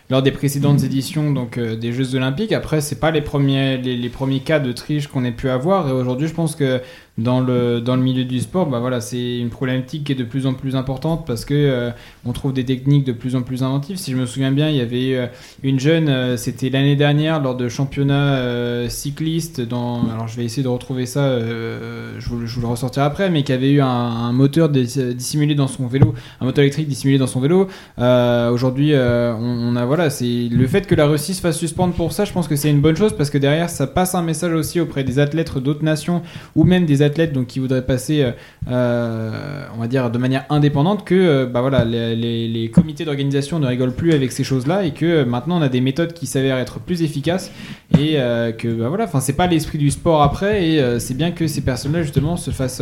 lors des précédentes éditions donc, des Jeux Olympiques. Après, c'est pas les premiers, les, les, premiers cas de triche qu'on ait pu avoir. Et aujourd'hui, je pense que dans le, dans le milieu du sport, bah voilà, c'est une problématique qui est de plus en plus importante parce que euh, on trouve des techniques de plus en plus inventives. Si je me souviens bien, il y avait euh, une jeune, euh, c'était l'année dernière lors de championnats euh, cyclistes. Dans, alors je vais essayer de retrouver ça, euh, je vous, le ressortirai après, mais qui avait eu un, moteur dissimulé dans son vélo, un moteur électrique dissimulé dans son vélo. Aujourd'hui, on, on, a voilà, c'est le fait que la Russie se fasse suspendre pour ça. Je pense que c'est une bonne chose parce que derrière, ça passe un message aussi auprès des athlètes d'autres nations ou même des athlètes donc qui voudraient passer, euh, on va dire, de manière indépendante, que euh, bah voilà, les, les, comités d'organisation ne rigolent plus avec ces choses-là et que euh, maintenant on a des méthodes qui s'avèrent être plus efficaces et euh, que bah voilà, enfin c'est pas l'esprit du sport après et euh, c'est bien que ces personnes-là justement se fassent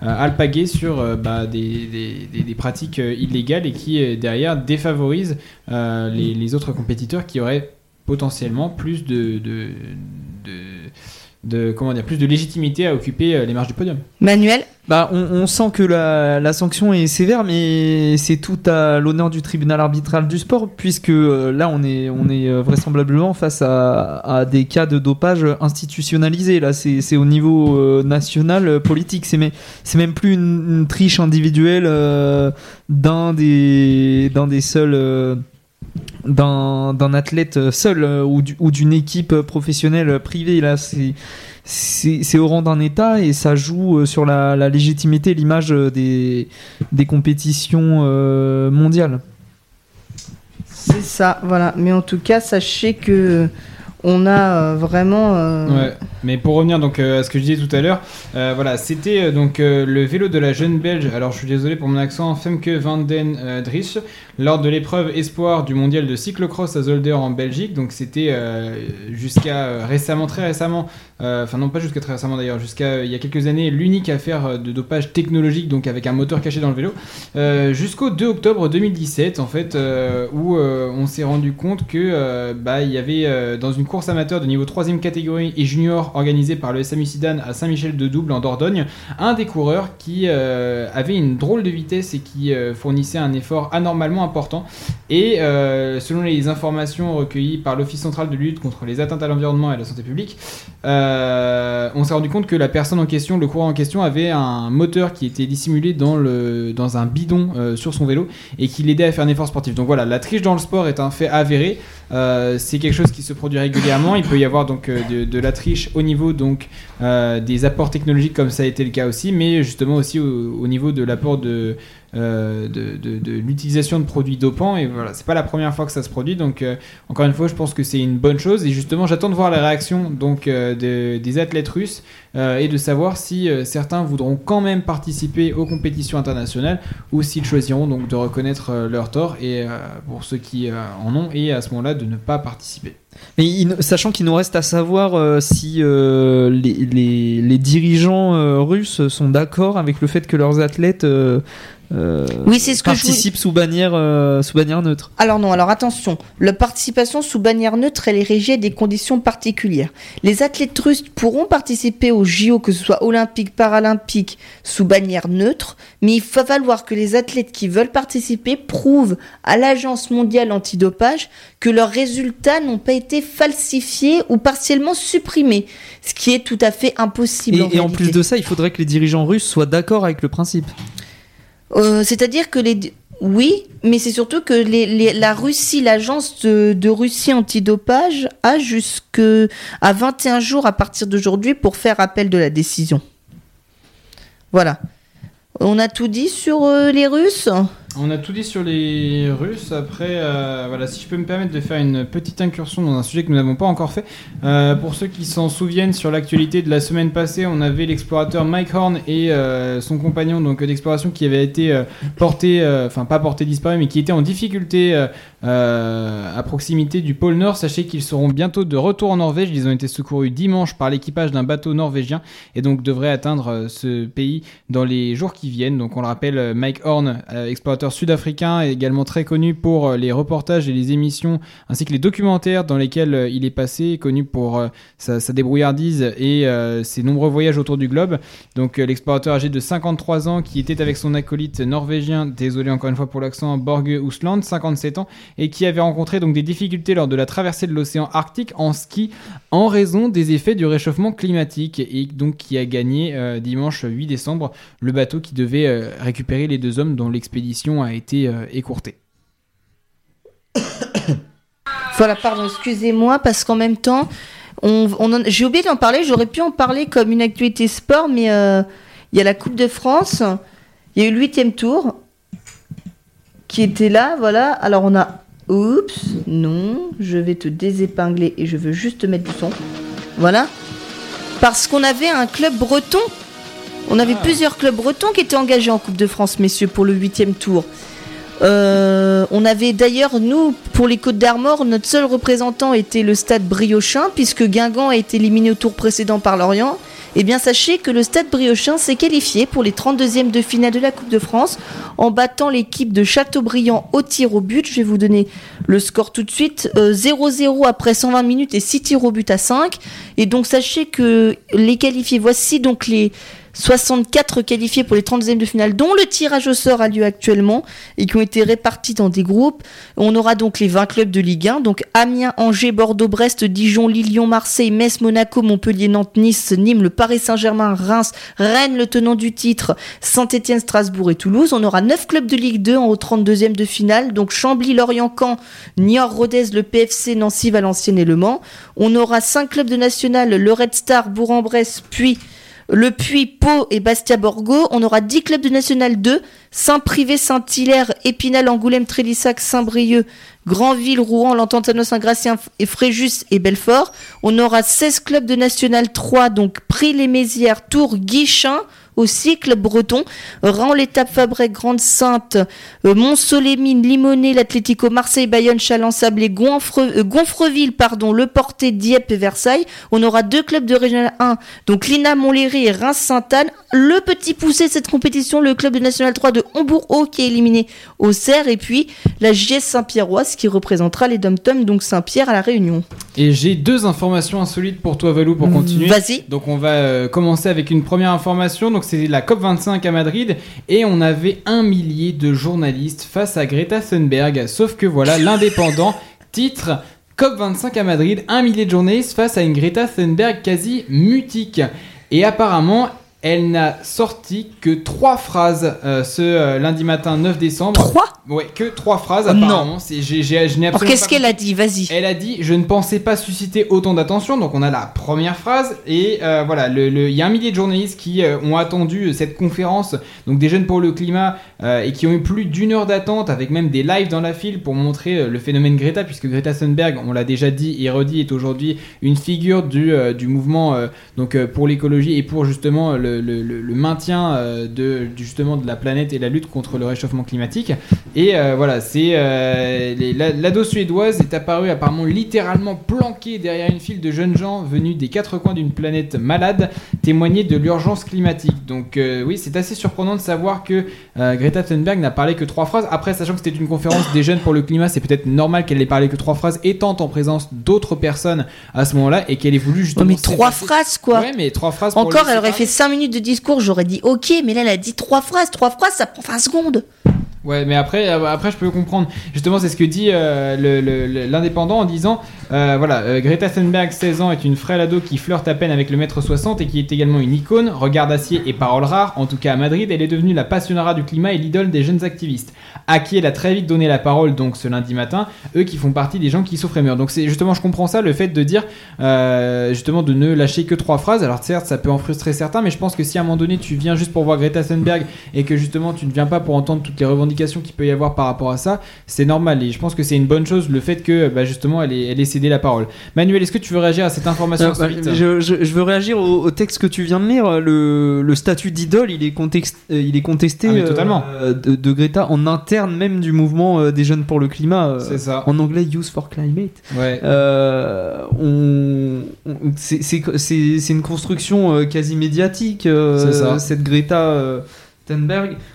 alpaguer sur bah, des, pratiques illégales et qui derrière défavorisent les, autres compétiteurs qui auraient potentiellement plus de, de comment dire plus de légitimité à occuper euh, les marges du podium. Manuel bah, on, on, sent que la, la, sanction est sévère, mais c'est tout à l'honneur du tribunal arbitral du sport, puisque euh, là, on est, on est euh, vraisemblablement face à, à, des cas de dopage institutionnalisés. Là, c'est au niveau euh, national, euh, politique. C'est même plus une, une triche individuelle euh, d'un des, des seuls d'un athlète seul euh, ou d'une équipe professionnelle privée. Là, c'est au rang d'un État et ça joue euh, sur la, la légitimité, l'image des, des compétitions euh, mondiales. C'est ça, voilà. Mais en tout cas, sachez que on a euh, vraiment. Euh... Ouais. Mais pour revenir donc euh, à ce que je disais tout à l'heure, euh, voilà, c'était donc le vélo de la jeune Belge. Alors je suis désolé pour mon accent, Femke van den Driesch, lors de l'épreuve espoir du mondial de cyclocross à Zolder en Belgique. Donc c'était jusqu'à récemment, très récemment, enfin non pas jusqu'à très récemment d'ailleurs, jusqu'à il y a quelques années, l'unique affaire de dopage technologique, donc avec un moteur caché dans le vélo, jusqu'au 2 octobre 2017 en fait, où on s'est rendu compte que bah il y avait dans une course amateur de niveau 3ème catégorie et junior organisée par le SAMU à Saint-Michel de Double en Dordogne, un des coureurs qui euh, avait une drôle de vitesse et qui euh, fournissait un effort anormalement important. Et euh, selon les informations recueillies par l'Office central de lutte contre les atteintes à l'environnement et à la santé publique, euh, on s'est rendu compte que la personne en question, le coureur en question, avait un moteur qui était dissimulé dans, le, dans un bidon euh, sur son vélo et qui l'aidait à faire un effort sportif. Donc voilà, la triche dans le sport est un fait avéré. C'est quelque chose qui se produit régulièrement. Il peut y avoir donc euh, de, la triche au niveau donc euh, des apports technologiques comme ça a été le cas aussi, mais justement aussi au, au niveau de l'apport de euh, l'utilisation de produits dopants. Et voilà c'est pas la première fois que ça se produit. Donc euh, encore une fois je pense que c'est une bonne chose. Et justement j'attends de voir la réaction donc euh, de- des athlètes russes euh, et de savoir si euh, certains voudront quand même participer aux compétitions internationales ou s'ils choisiront donc de reconnaître euh, leur tort et euh, pour ceux qui en ont et à ce moment-là de ne pas participer. Sachant qu'il nous reste à savoir si les, dirigeants russes sont d'accord avec le fait que leurs athlètes euh, Oui, c'est ce que je vous- sous bannière euh, sous bannière neutre. Alors non, alors attention, la participation sous bannière neutre, elle est régie à des conditions particulières. Les athlètes russes pourront participer aux JO, que ce soit olympiques, paralympiques, sous bannière neutre, mais il va falloir que les athlètes qui veulent participer prouvent à l'Agence mondiale antidopage que leurs résultats n'ont pas été falsifiés ou partiellement supprimés, ce qui est tout à fait impossible. Et, et en plus de ça, il faudrait que les dirigeants russes soient d'accord avec le principe. Euh, C'est-à-dire que les. Oui, mais c'est surtout que les, la Russie, l'agence de, de Russie antidopage, a jusque à 21 jours à partir d'aujourd'hui pour faire appel de la décision. Voilà. On a tout dit sur euh, les Russes? On a tout dit sur les Russes. Après, euh, voilà, si je peux me permettre de faire une petite incursion dans un sujet que nous n'avons pas encore fait. Euh, pour ceux qui s'en souviennent, sur l'actualité de la semaine passée, on avait l'explorateur Mike Horn et euh, son compagnon donc d'exploration qui avait été porté, enfin pas porté disparu, mais qui était en difficulté à proximité du pôle Nord. Sachez qu'ils seront bientôt de retour en Norvège. Ils ont été secourus dimanche par l'équipage d'un bateau norvégien et donc devraient atteindre ce pays dans les jours qui viennent. Donc on le rappelle, Mike Horn, euh, sud-africain, est également très connu pour euh, les reportages et les émissions ainsi que les documentaires dans lesquels euh, il est passé, connu pour euh, sa, débrouillardise et ses nombreux voyages autour du globe. Donc l'explorateur âgé de 53 ans qui était avec son acolyte norvégien, désolé encore une fois pour l'accent, Borge Ousland, 57 ans, et qui avait rencontré donc des difficultés lors de la traversée de l'océan Arctique en ski en raison des effets du réchauffement climatique et donc qui a gagné dimanche 8 décembre le bateau qui devait récupérer les deux hommes dont l'expédition a été euh, écourtée. Voilà, pardon, excusez-moi, parce qu'en même temps, j'ai oublié d'en parler, j'aurais pu en parler comme une actualité sport, mais euh, il y a la Coupe de France, il y a eu le huitième tour qui était là, voilà. Alors on a... Oups, non, je vais te désépingler et je veux juste mettre du son. Voilà. Parce qu'on avait un club breton. On avait plusieurs clubs bretons qui étaient engagés en Coupe de France, messieurs, pour le huitième tour. Euh, on avait d'ailleurs, nous, pour les Côtes d'Armor, notre seul représentant était le stade Briochin, puisque Guingamp a été éliminé au tour précédent par Lorient. Eh bien, sachez que le stade Briochin s'est qualifié pour les 32e de finale de la Coupe de France en battant l'équipe de Châteaubriand au tir au but. Je vais vous donner le score tout de suite. Euh, 0-0 après 120 minutes et 6 tirs au but à 5. Et donc, sachez que les qualifiés, voici donc les 64 qualifiés pour les 32e de finale, dont le tirage au sort a lieu actuellement et qui ont été répartis dans des groupes. On aura donc les 20 clubs de Ligue 1, donc Amiens, Angers, Bordeaux, Brest, Dijon, Lyon, Marseille, Metz, Monaco, Montpellier, Nantes, Nice, Nîmes, le Paris Saint-Germain, Reims, Rennes, le tenant du titre, Saint-Etienne, Strasbourg et Toulouse. On aura 9 clubs de Ligue 2 en au 32e de finale, donc Chambly, Lorient, Caen, Niort, Rodez, le PFC, Nancy, Valenciennes et Le Mans. On aura 5 clubs de national, le Red Star, Bourg-en-Bresse, puis le Puy, Pau et Bastia Borgo. On aura 10 clubs de National 2, Saint-Privé, Saint-Hilaire, Épinal, Angoulême, Trélissac, Saint-Brieuc, Grandville, Rouen, Lantantano, Saint-Gratien et Fréjus et Belfort. On aura 16 clubs de National 3, donc Prix-les-Mézières, Tours, Guichin, aussi club breton, Rang, l'étape Fabrec, Grande Sainte, euh, Mont-Solémine, Limonest, l'Atlético Marseille, Bayonne, Chalon, Sablé, Gonfre, euh, Gonfreville, pardon, Le Portet, Dieppe et Versailles. On aura deux clubs de Régional 1, donc Lina, Montlhéry et Reims-Sainte-Anne. Le petit poussé de cette compétition, le club de National 3 de Hombourg-Haut qui est éliminé au Cerf et puis la JS Saint-Pierroise qui représentera les Dom-Tom, donc Saint-Pierre à la Réunion. Et j'ai deux informations insolites pour toi Valou pour continuer. Vas-y. Donc on va euh, commencer avec une première information. Donc c'est la COP 25 à Madrid et on avait un millier de journalistes face à Greta Thunberg. Sauf que voilà, l'indépendant titre COP 25 à Madrid, un millier de journalistes face à une Greta Thunberg quasi mutique. Et apparemment, elle n'a sorti que trois phrases euh, ce euh, lundi matin 9 décembre. Trois? Ouais, que trois phrases Oh non. apparemment. C'est, j'ai, j'ai- je n'ai Alors absolument qu'est-ce pas qu'elle a dit? Vas-y. elle a dit Je ne pensais pas susciter autant d'attention. Donc, on a la première phrase. Et euh, voilà, le- le- il y a un millier de journalistes qui euh, ont attendu cette conférence. Donc, des jeunes pour le climat. euh, et qui ont eu plus d'une heure d'attente. Avec même des lives dans la file pour montrer euh, le phénomène Greta. Puisque Greta Thunberg, on l'a déjà dit et redit, est aujourd'hui une figure du, euh, du mouvement euh, donc, euh, pour l'écologie et pour justement le, le- le- le maintien euh, de, justement de la planète et la lutte contre le réchauffement climatique. Et euh, voilà, c'est euh, la- l'ado suédoise est apparue apparemment littéralement planquée derrière une file de jeunes gens venus des quatre coins d'une planète malade, témoigner de l'urgence climatique. Donc euh, oui, c'est assez surprenant de savoir que Greta Thunberg n'a parlé que trois phrases. Après, sachant que c'était une conférence des jeunes pour le climat, c'est peut-être normal qu'elle ait parlé que trois phrases, étant en présence d'autres personnes à ce moment-là et qu'elle ait voulu Oh, justement. mais trois phrases quoi. Ouais, mais trois phrases. Encore, elle aurait fait 5 minutes de discours, j'aurais dit ok, mais là elle a dit trois phrases. Trois phrases, ça prend 20 secondes. Ouais, mais après, euh, après je peux comprendre. Justement, c'est ce que dit euh, l'indépendant en disant euh, voilà, Greta Thunberg, 16 ans, est une frêle ado qui flirte à peine avec le mètre 60 et qui est également une icône. Regard d'acier et paroles rares. En tout cas, à Madrid, elle est devenue la passionnara du climat et l'idole des jeunes activistes. À qui elle a très vite donné la parole, donc ce lundi matin, eux qui font partie des gens qui souffrent et meurent. Donc, c'est justement, je comprends ça, le fait de dire justement de ne lâcher que trois phrases. Alors, certes, ça peut en frustrer certains, mais je pense que si à un moment donné tu viens juste pour voir Greta Thunberg et que justement tu ne viens pas pour entendre toutes les revendications qu'il peut y avoir par rapport à ça, c'est normal et je pense que c'est une bonne chose le fait que bah, justement elle ait, elle ait cédé la parole. Manuel, est-ce que tu veux réagir à cette information bah, je, je- je veux réagir au, au texte que tu viens de lire. Le, le statut d'idole, il est contexte, euh, il est contesté Ah, totalement. euh, de, de Greta en interne même du mouvement euh, des jeunes pour le climat. C'est ça. En anglais, Youth for Climate. Ouais. Euh, on, on- c'est- une construction quasi médiatique, euh, cette Greta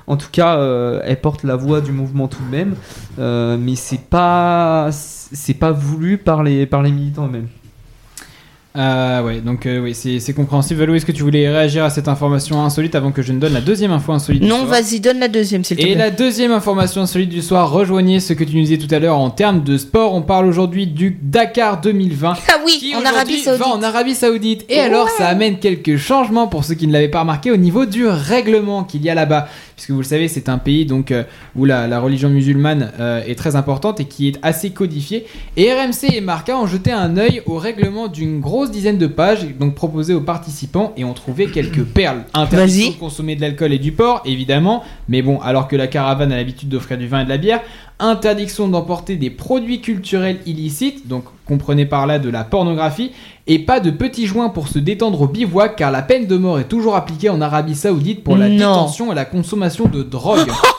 En tout cas, euh, elle porte la voix du mouvement tout de même, euh, mais c'est pas c'est pas voulu par les par les militants eux-mêmes. Euh, ouais, donc euh, oui, c'est compréhensible. Valou, est-ce que tu voulais réagir à cette information insolite avant que je ne donne la deuxième info insolite du Non, vas-y, donne la deuxième, s'il te Et plaît. la deuxième information insolite du soir, rejoignez ce que tu nous disais tout à l'heure en termes de sport. On parle aujourd'hui du Dakar 2020. Ah oui, qui en Arabie Saoudite. va en Arabie Saoudite. Et alors, ça amène quelques changements pour ceux qui ne l'avaient pas remarqué au niveau du règlement qu'il y a là-bas. Puisque vous le savez, c'est un pays donc euh, où la, la religion musulmane euh, est très importante et qui est assez codifiée. Et RMC et Marca ont jeté un œil au règlement d'une grosse dizaine de pages, donc proposé aux participants, et ont trouvé quelques perles. Interdiction de consommer de l'alcool et du porc, évidemment. Mais bon, alors que la caravane a l'habitude d'offrir du vin et de la bière, interdiction d'emporter des produits culturels illicites, donc comprenez par là de la pornographie, et pas de petits joints pour se détendre au bivouac, car la peine de mort est toujours appliquée en Arabie Saoudite pour la Non. détention et la consommation de drogue.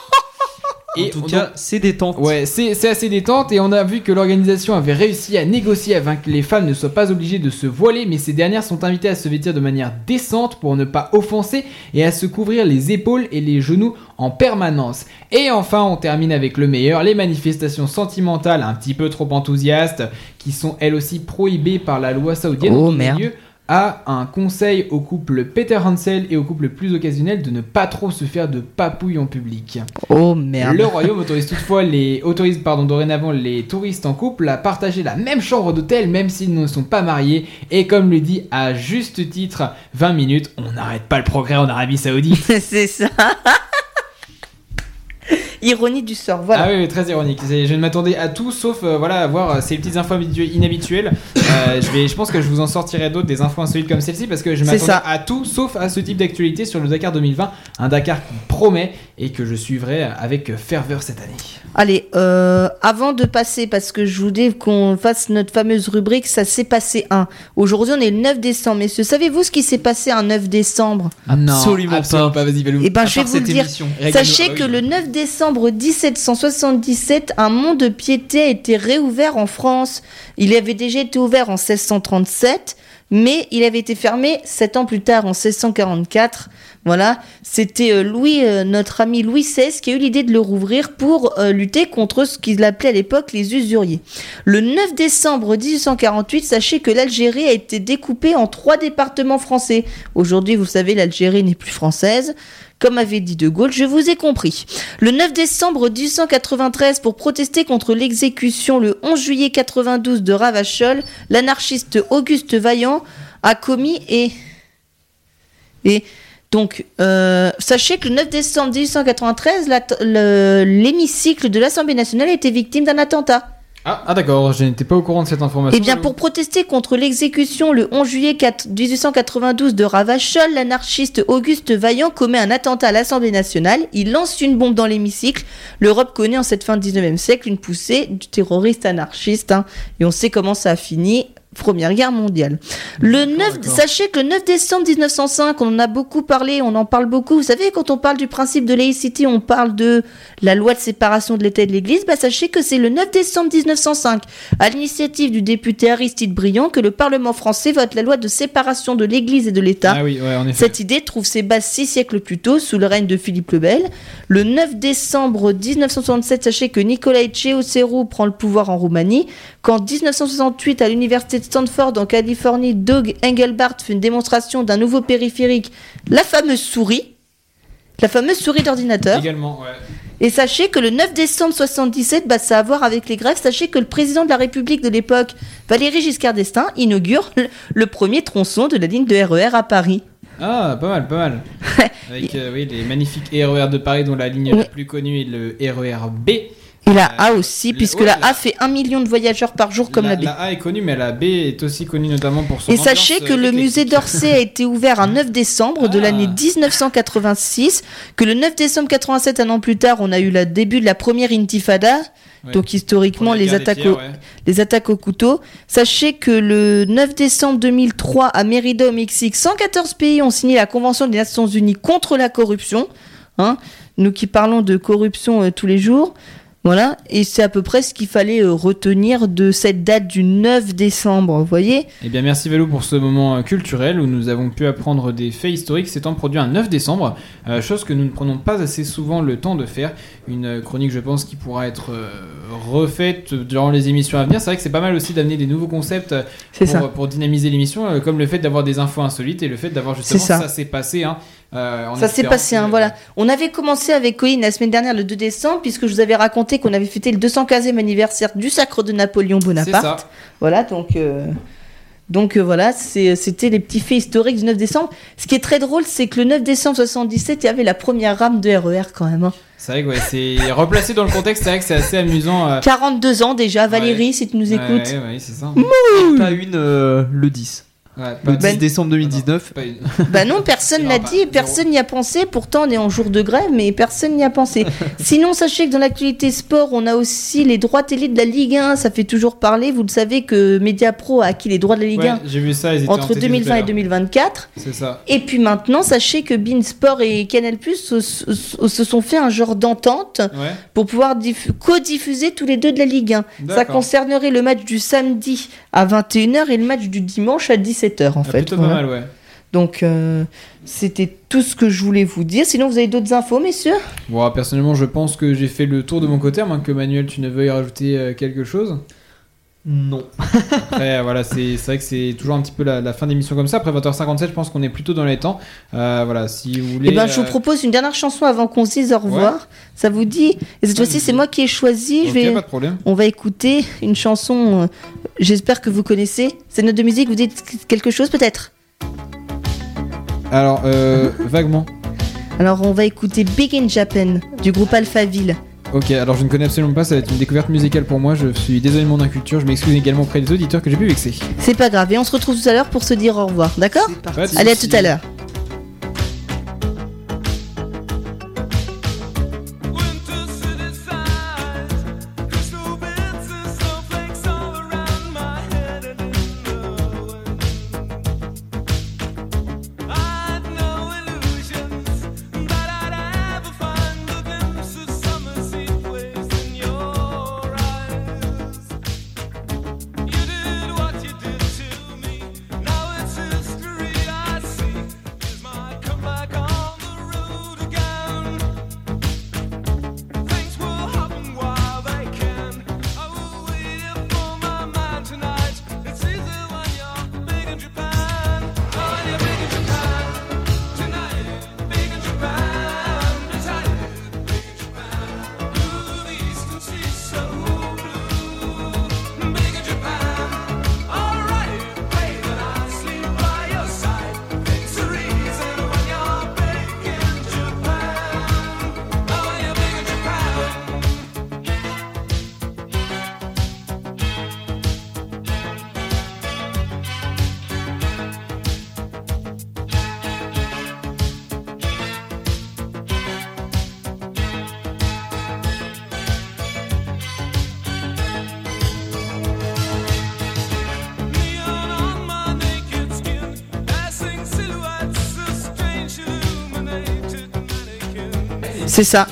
en tout cas, c'est détente. Ouais, c'est c'est assez détente et on a vu que l'organisation avait réussi à négocier afin que les femmes ne soient pas obligées de se voiler, mais ces dernières sont invitées à se vêtir de manière décente pour ne pas offenser et à se couvrir les épaules et les genoux en permanence. Et enfin, on termine avec le meilleur, les manifestations sentimentales un petit peu trop enthousiastes, qui sont elles aussi prohibées par la loi saoudienne. Oh, merde. lieu à un conseil au couple Peter Hansel et au couple plus occasionnel de ne pas trop se faire de papouilles en public. Oh merde. Le royaume autorise toutefois les autorise pardon dorénavant les touristes en couple à partager la même chambre d'hôtel même s'ils ne sont pas mariés et comme le dit à juste titre 20 minutes, on n'arrête pas le progrès en Arabie Saoudite. c'est ça. Ironie du sort, voilà. Ah oui, très ironique. Je ne m'attendais à tout sauf euh, voilà avoir euh, ces petites infos habitu- inhabituelles. Euh, je vais, je pense que je vous en sortirai d'autres des infos insolites comme celle-ci parce que je m'attendais à tout sauf à ce type d'actualité sur le Dakar 2020, un Dakar qui promet et que je suivrai avec ferveur cette année. Allez, euh, avant de passer, parce que je voulais qu'on fasse notre fameuse rubrique, ça s'est passé un. Aujourd'hui, on est le 9 décembre. Messieurs, savez-vous ce qui s'est passé un 9 décembre? Absolument pas. Vas-y, Valou. Eh ben, À je vais vous le dire. Sachez que le 9 décembre 1777, un mont de piété a été réouvert en France. Il avait déjà été ouvert en 1637, mais il avait été fermé sept ans plus tard, en 1644. Voilà, c'était euh, Louis, euh, notre ami Louis XVI, qui a eu l'idée de le rouvrir pour euh, lutter contre ce qu'il appelait à l'époque les usuriers. Le 9 décembre 1848, sachez que l'Algérie a été découpée en trois départements français. Aujourd'hui, vous savez, l'Algérie n'est plus française. Comme avait dit De Gaulle, je vous ai compris. Le 9 décembre 1893, pour protester contre l'exécution le 11 juillet 92 de Ravachol, l'anarchiste Auguste Vaillant a commis et... et Donc, euh, sachez que le 9 décembre 1893, la- le- l'hémicycle de l'Assemblée nationale été victime d'un attentat. Ah, ah, d'accord, je n'étais pas au courant de cette information. Eh bien, pour protester contre l'exécution le 11 juillet 4 1892 de Ravachol, l'anarchiste Auguste Vaillant commet un attentat à l'Assemblée nationale. Il lance une bombe dans l'hémicycle. L'Europe connaît en cette fin du 19e siècle une poussée du terroriste anarchiste. hein. et on sait comment ça a fini. Première guerre mondiale. Le 9, d'accord. sachez que le 9 décembre 1905, on en a beaucoup parlé, on en parle beaucoup. Vous savez, quand on parle du principe de laïcité, on parle de la loi de séparation de l'État et de l'Église. Bah, sachez que c'est le 9 décembre 1905, à l'initiative du député Aristide Briand, que le Parlement français vote la loi de séparation de l'Église et de l'État. Ah oui, ouais. Cette idée trouve ses bases six siècles plus tôt, sous le règne de Philippe le Bel. Le 9 décembre 1967, sachez que Nicolae Ceausescu prend le pouvoir en Roumanie. Qu'en 1968, à l'université Stanford, en Californie, Doug Engelbart fait une démonstration d'un nouveau périphérique, la fameuse souris. La fameuse souris d'ordinateur. Également, ouais. Et sachez que le 9 décembre 77, bah, ça a à voir avec les grèves. Sachez que le président de la République de l'époque, Valéry Giscard d'Estaing, inaugure le, premier tronçon de la ligne de RER à Paris. Ah, pas mal, pas mal. Avec euh, oui, les magnifiques RER de Paris, dont la ligne la plus connue est le RER B. Et la A aussi, puisque ouais, la la- A fait un million de voyageurs par jour comme la, B. A est connue, mais la B est aussi connue notamment pour son Et sachez que euh, le musée d'Orsay a été ouvert un 9 décembre de Ah. l'année 1986, que le 9 décembre 87, un an plus tard, on a eu le début de la première intifada, Ouais. donc historiquement les attaques, pierres, au, ouais. les attaques au couteau. Sachez que le 9 décembre 2003, à Mérida au Mexique, 114 pays ont signé la Convention des Nations Unies contre la corruption. Hein, nous qui parlons de corruption euh, tous les jours. Voilà, et c'est à peu près ce qu'il fallait euh, retenir de cette date du 9 décembre, vous voyez Eh bien, merci Valou pour ce moment euh, culturel où nous avons pu apprendre des faits historiques s'étant produits un 9 décembre, euh, chose que nous ne prenons pas assez souvent le temps de faire. Une chronique, je pense, qui pourra être euh, refaite durant les émissions à venir. C'est vrai que c'est pas mal aussi d'amener des nouveaux concepts pour, ça. pour dynamiser l'émission, comme le fait d'avoir des infos insolites et le fait d'avoir justement ça, s'est passé. Hein, euh, Ça s'est passé, hein, voilà. On avait commencé avec Colline la semaine dernière, le 2 décembre, puisque je vous avais raconté qu'on avait fêté le 215e anniversaire du sacre de Napoléon C'est Bonaparte. ça. Voilà, donc, euh, donc euh, voilà, c'était les petits faits historiques du 9 décembre. Ce qui est très drôle, c'est que le 9 décembre 77, il y avait la première rame de RER quand même. hein. C'est vrai que ouais, c'est replacé dans le contexte, c'est vrai que c'est assez amusant. euh, 42 ans déjà, Valérie, Ouais. si tu nous écoutes. Ouais, ouais, c'est ça. Pas une euh, le 10. Ouais, Le pas- 10 Ben- décembre 2019. pas une- Bah non, personne pas. dit, personne n'y a pensé. Pourtant, on est en jour de grève, mais personne n'y a pensé. Sinon, sachez que dans l'actualité sport, on a aussi les droits télé de la Ligue 1. Ça fait toujours parler. Vous le savez que Mediapro a acquis les droits de la Ligue Ouais, 1 j'ai vu ça, ils en entre télé tout à 2020 et l'heure. 2024. C'est ça. Et puis maintenant, sachez que Beansport et Canal Plus se, sont fait un genre d'entente Ouais. pour pouvoir diffu- co-diffuser tous les deux de la Ligue 1. Ça concernerait le match du samedi à 21h et le match du dimanche à 17h en Ah, fait. plutôt Voilà. pas mal, ouais. Donc, euh, c'était tout ce que je voulais vous dire. Sinon, vous avez d'autres infos, messieurs? Bon, personnellement, je pense que j'ai fait le tour de mon côté, à moins que Manuel, tu ne veuilles rajouter euh, quelque chose. Non. Après, voilà, c'est vrai que c'est toujours un petit peu la, la fin d'émission comme ça. Après 20h57, je pense qu'on est plutôt dans les temps. Euh, voilà, si vous voulez. Eh ben, je vous euh, propose une dernière chanson avant qu'on se dise au revoir. Ça vous dit Et cette fois-ci, c'est moi qui ai choisi. ok, je vais... pas de problème. On va écouter une chanson, euh, j'espère que vous connaissez. C'est note de musique, vous dites quelque chose peut-être? Alors, euh, vaguement. Alors, on va écouter Big in Japan du groupe Alphaville. Ok, alors je ne connais absolument pas, ça va être une découverte musicale pour moi. Je suis désolé de mon inculture, je m'excuse également auprès des auditeurs que j'ai pu vexer. C'est pas grave, et on se retrouve tout à l'heure pour se dire au revoir, d'accord Allez, à tout à l'heure. C'est ça.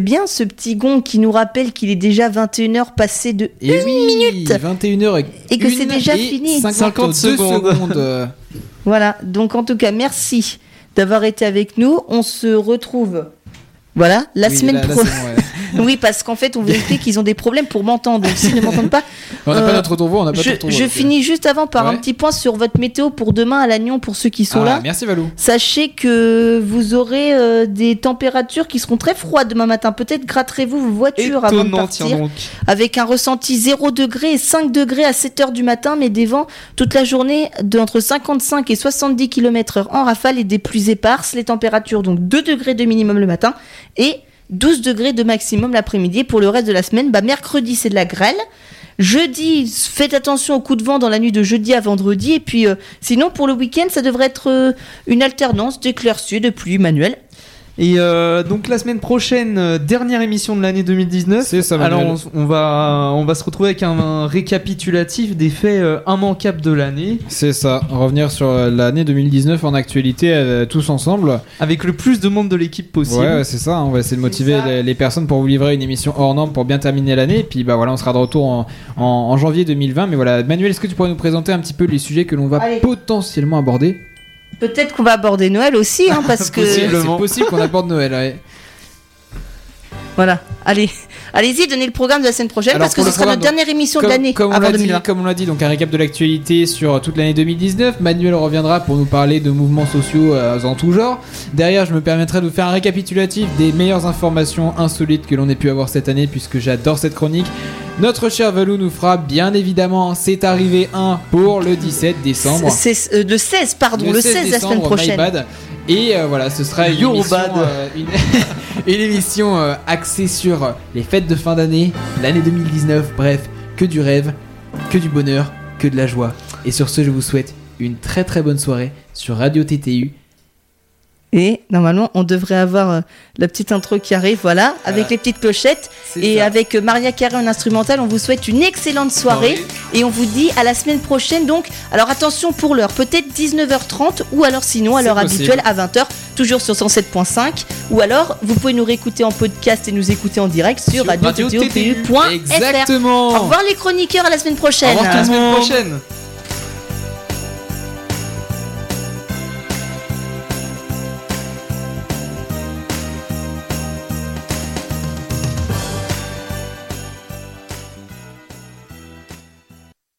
Bien ce petit gong qui nous rappelle qu'il est déjà 21h passé de Et une oui, minute. 21h Et que c'est déjà fini. 50 secondes. secondes. Voilà, donc en tout cas, merci d'avoir été avec nous. On se retrouve. Voilà, la Oui, semaine prochaine. Oui, parce qu'en fait, on vous explique qu'ils ont des problèmes pour m'entendre. Donc, s'ils ne m'entendent pas, On n'a Euh, pas notre retour voix, on n'a pas je, notre retour je donc, finis juste avant par un petit point sur votre météo pour demain à Lannion pour ceux qui euh, sont ah, là. Merci Valou. Sachez que vous aurez euh, des températures qui seront très froides demain matin. Peut-être gratterez-vous vos voitures avant de Étonnant, partir. donc. Avec un ressenti 0 degré et 5 degrés à 7 heures du matin, mais des vents toute la journée de entre 55 et 70 km heure en rafale et des pluies éparses. Les températures donc 2 degrés de minimum le matin et 12 degrés de maximum l'après-midi. Pour le reste de la semaine, bah, mercredi c'est de la grêle. Jeudi, faites attention au coup de vent dans la nuit de jeudi à vendredi. Et puis, euh, sinon, pour le week-end, ça devrait être euh, une alternance d'éclaircies, de pluie manuelle. Et euh, donc la semaine prochaine, euh, dernière émission de l'année 2019. C'est ça, Alors Manuel. on, on va on va se retrouver avec un, un récapitulatif des faits euh, immanquables de l'année, C'est ça, revenir sur euh, l'année 2019 en actualité euh, tous ensemble. avec le plus de monde de l'équipe possible. Ouais, ouais, c'est ça, hein, on va essayer de motiver les, les personnes pour vous livrer une émission hors norme pour bien terminer l'année. Et puis bah voilà, on sera de retour en, en- en janvier 2020. Mais voilà, Manuel, est-ce que tu pourrais nous présenter un petit peu les sujets que l'on va Allez. potentiellement aborder? Peut-être qu'on va aborder Noël aussi, hein, parce que... C'est possible qu'on aborde Noël. ouais. Voilà, allez, allez-y, donnez le programme de la semaine prochaine Alors, parce que ce sera notre dernière émission de l'année comme on l'a dit, 2020. comme on l'a dit, donc un récap de l'actualité sur toute l'année 2019. Manuel reviendra pour nous parler de mouvements sociaux euh, en tout genre. Derrière, je me permettrai de vous faire un récapitulatif des meilleures informations insolites que l'on ait pu avoir cette année, puisque j'adore cette chronique. Notre cher Valou nous fera bien évidemment C'est arrivé 1 pour le 17 décembre. C'est euh, le 16, pardon, le 16, la semaine décembre, prochaine. my bad. Et euh, voilà, ce sera une émission, bad. euh, une, une émission euh, axée sur euh, les fêtes de fin d'année, l'année 2019, bref, que du rêve, que du bonheur, que de la joie. Et sur ce, je vous souhaite une très très bonne soirée sur Radio TTU. Et normalement, on devrait avoir euh, la petite intro qui arrive, voilà, avec les petites clochettes. Et ça. avec euh, Maria Carré en instrumental, on vous souhaite une excellente soirée. Et on vous dit à la semaine prochaine. Donc, alors attention pour l'heure, peut-être 19h30 ou alors sinon à l'heure habituelle à 20h, toujours sur 107.5. Ou alors, vous pouvez nous réécouter en podcast et nous écouter en direct sur, Sur radio radio-ttu.fr. Au revoir les chroniqueurs, à la semaine prochaine. Au revoir À la tout le semaine monde. prochaine.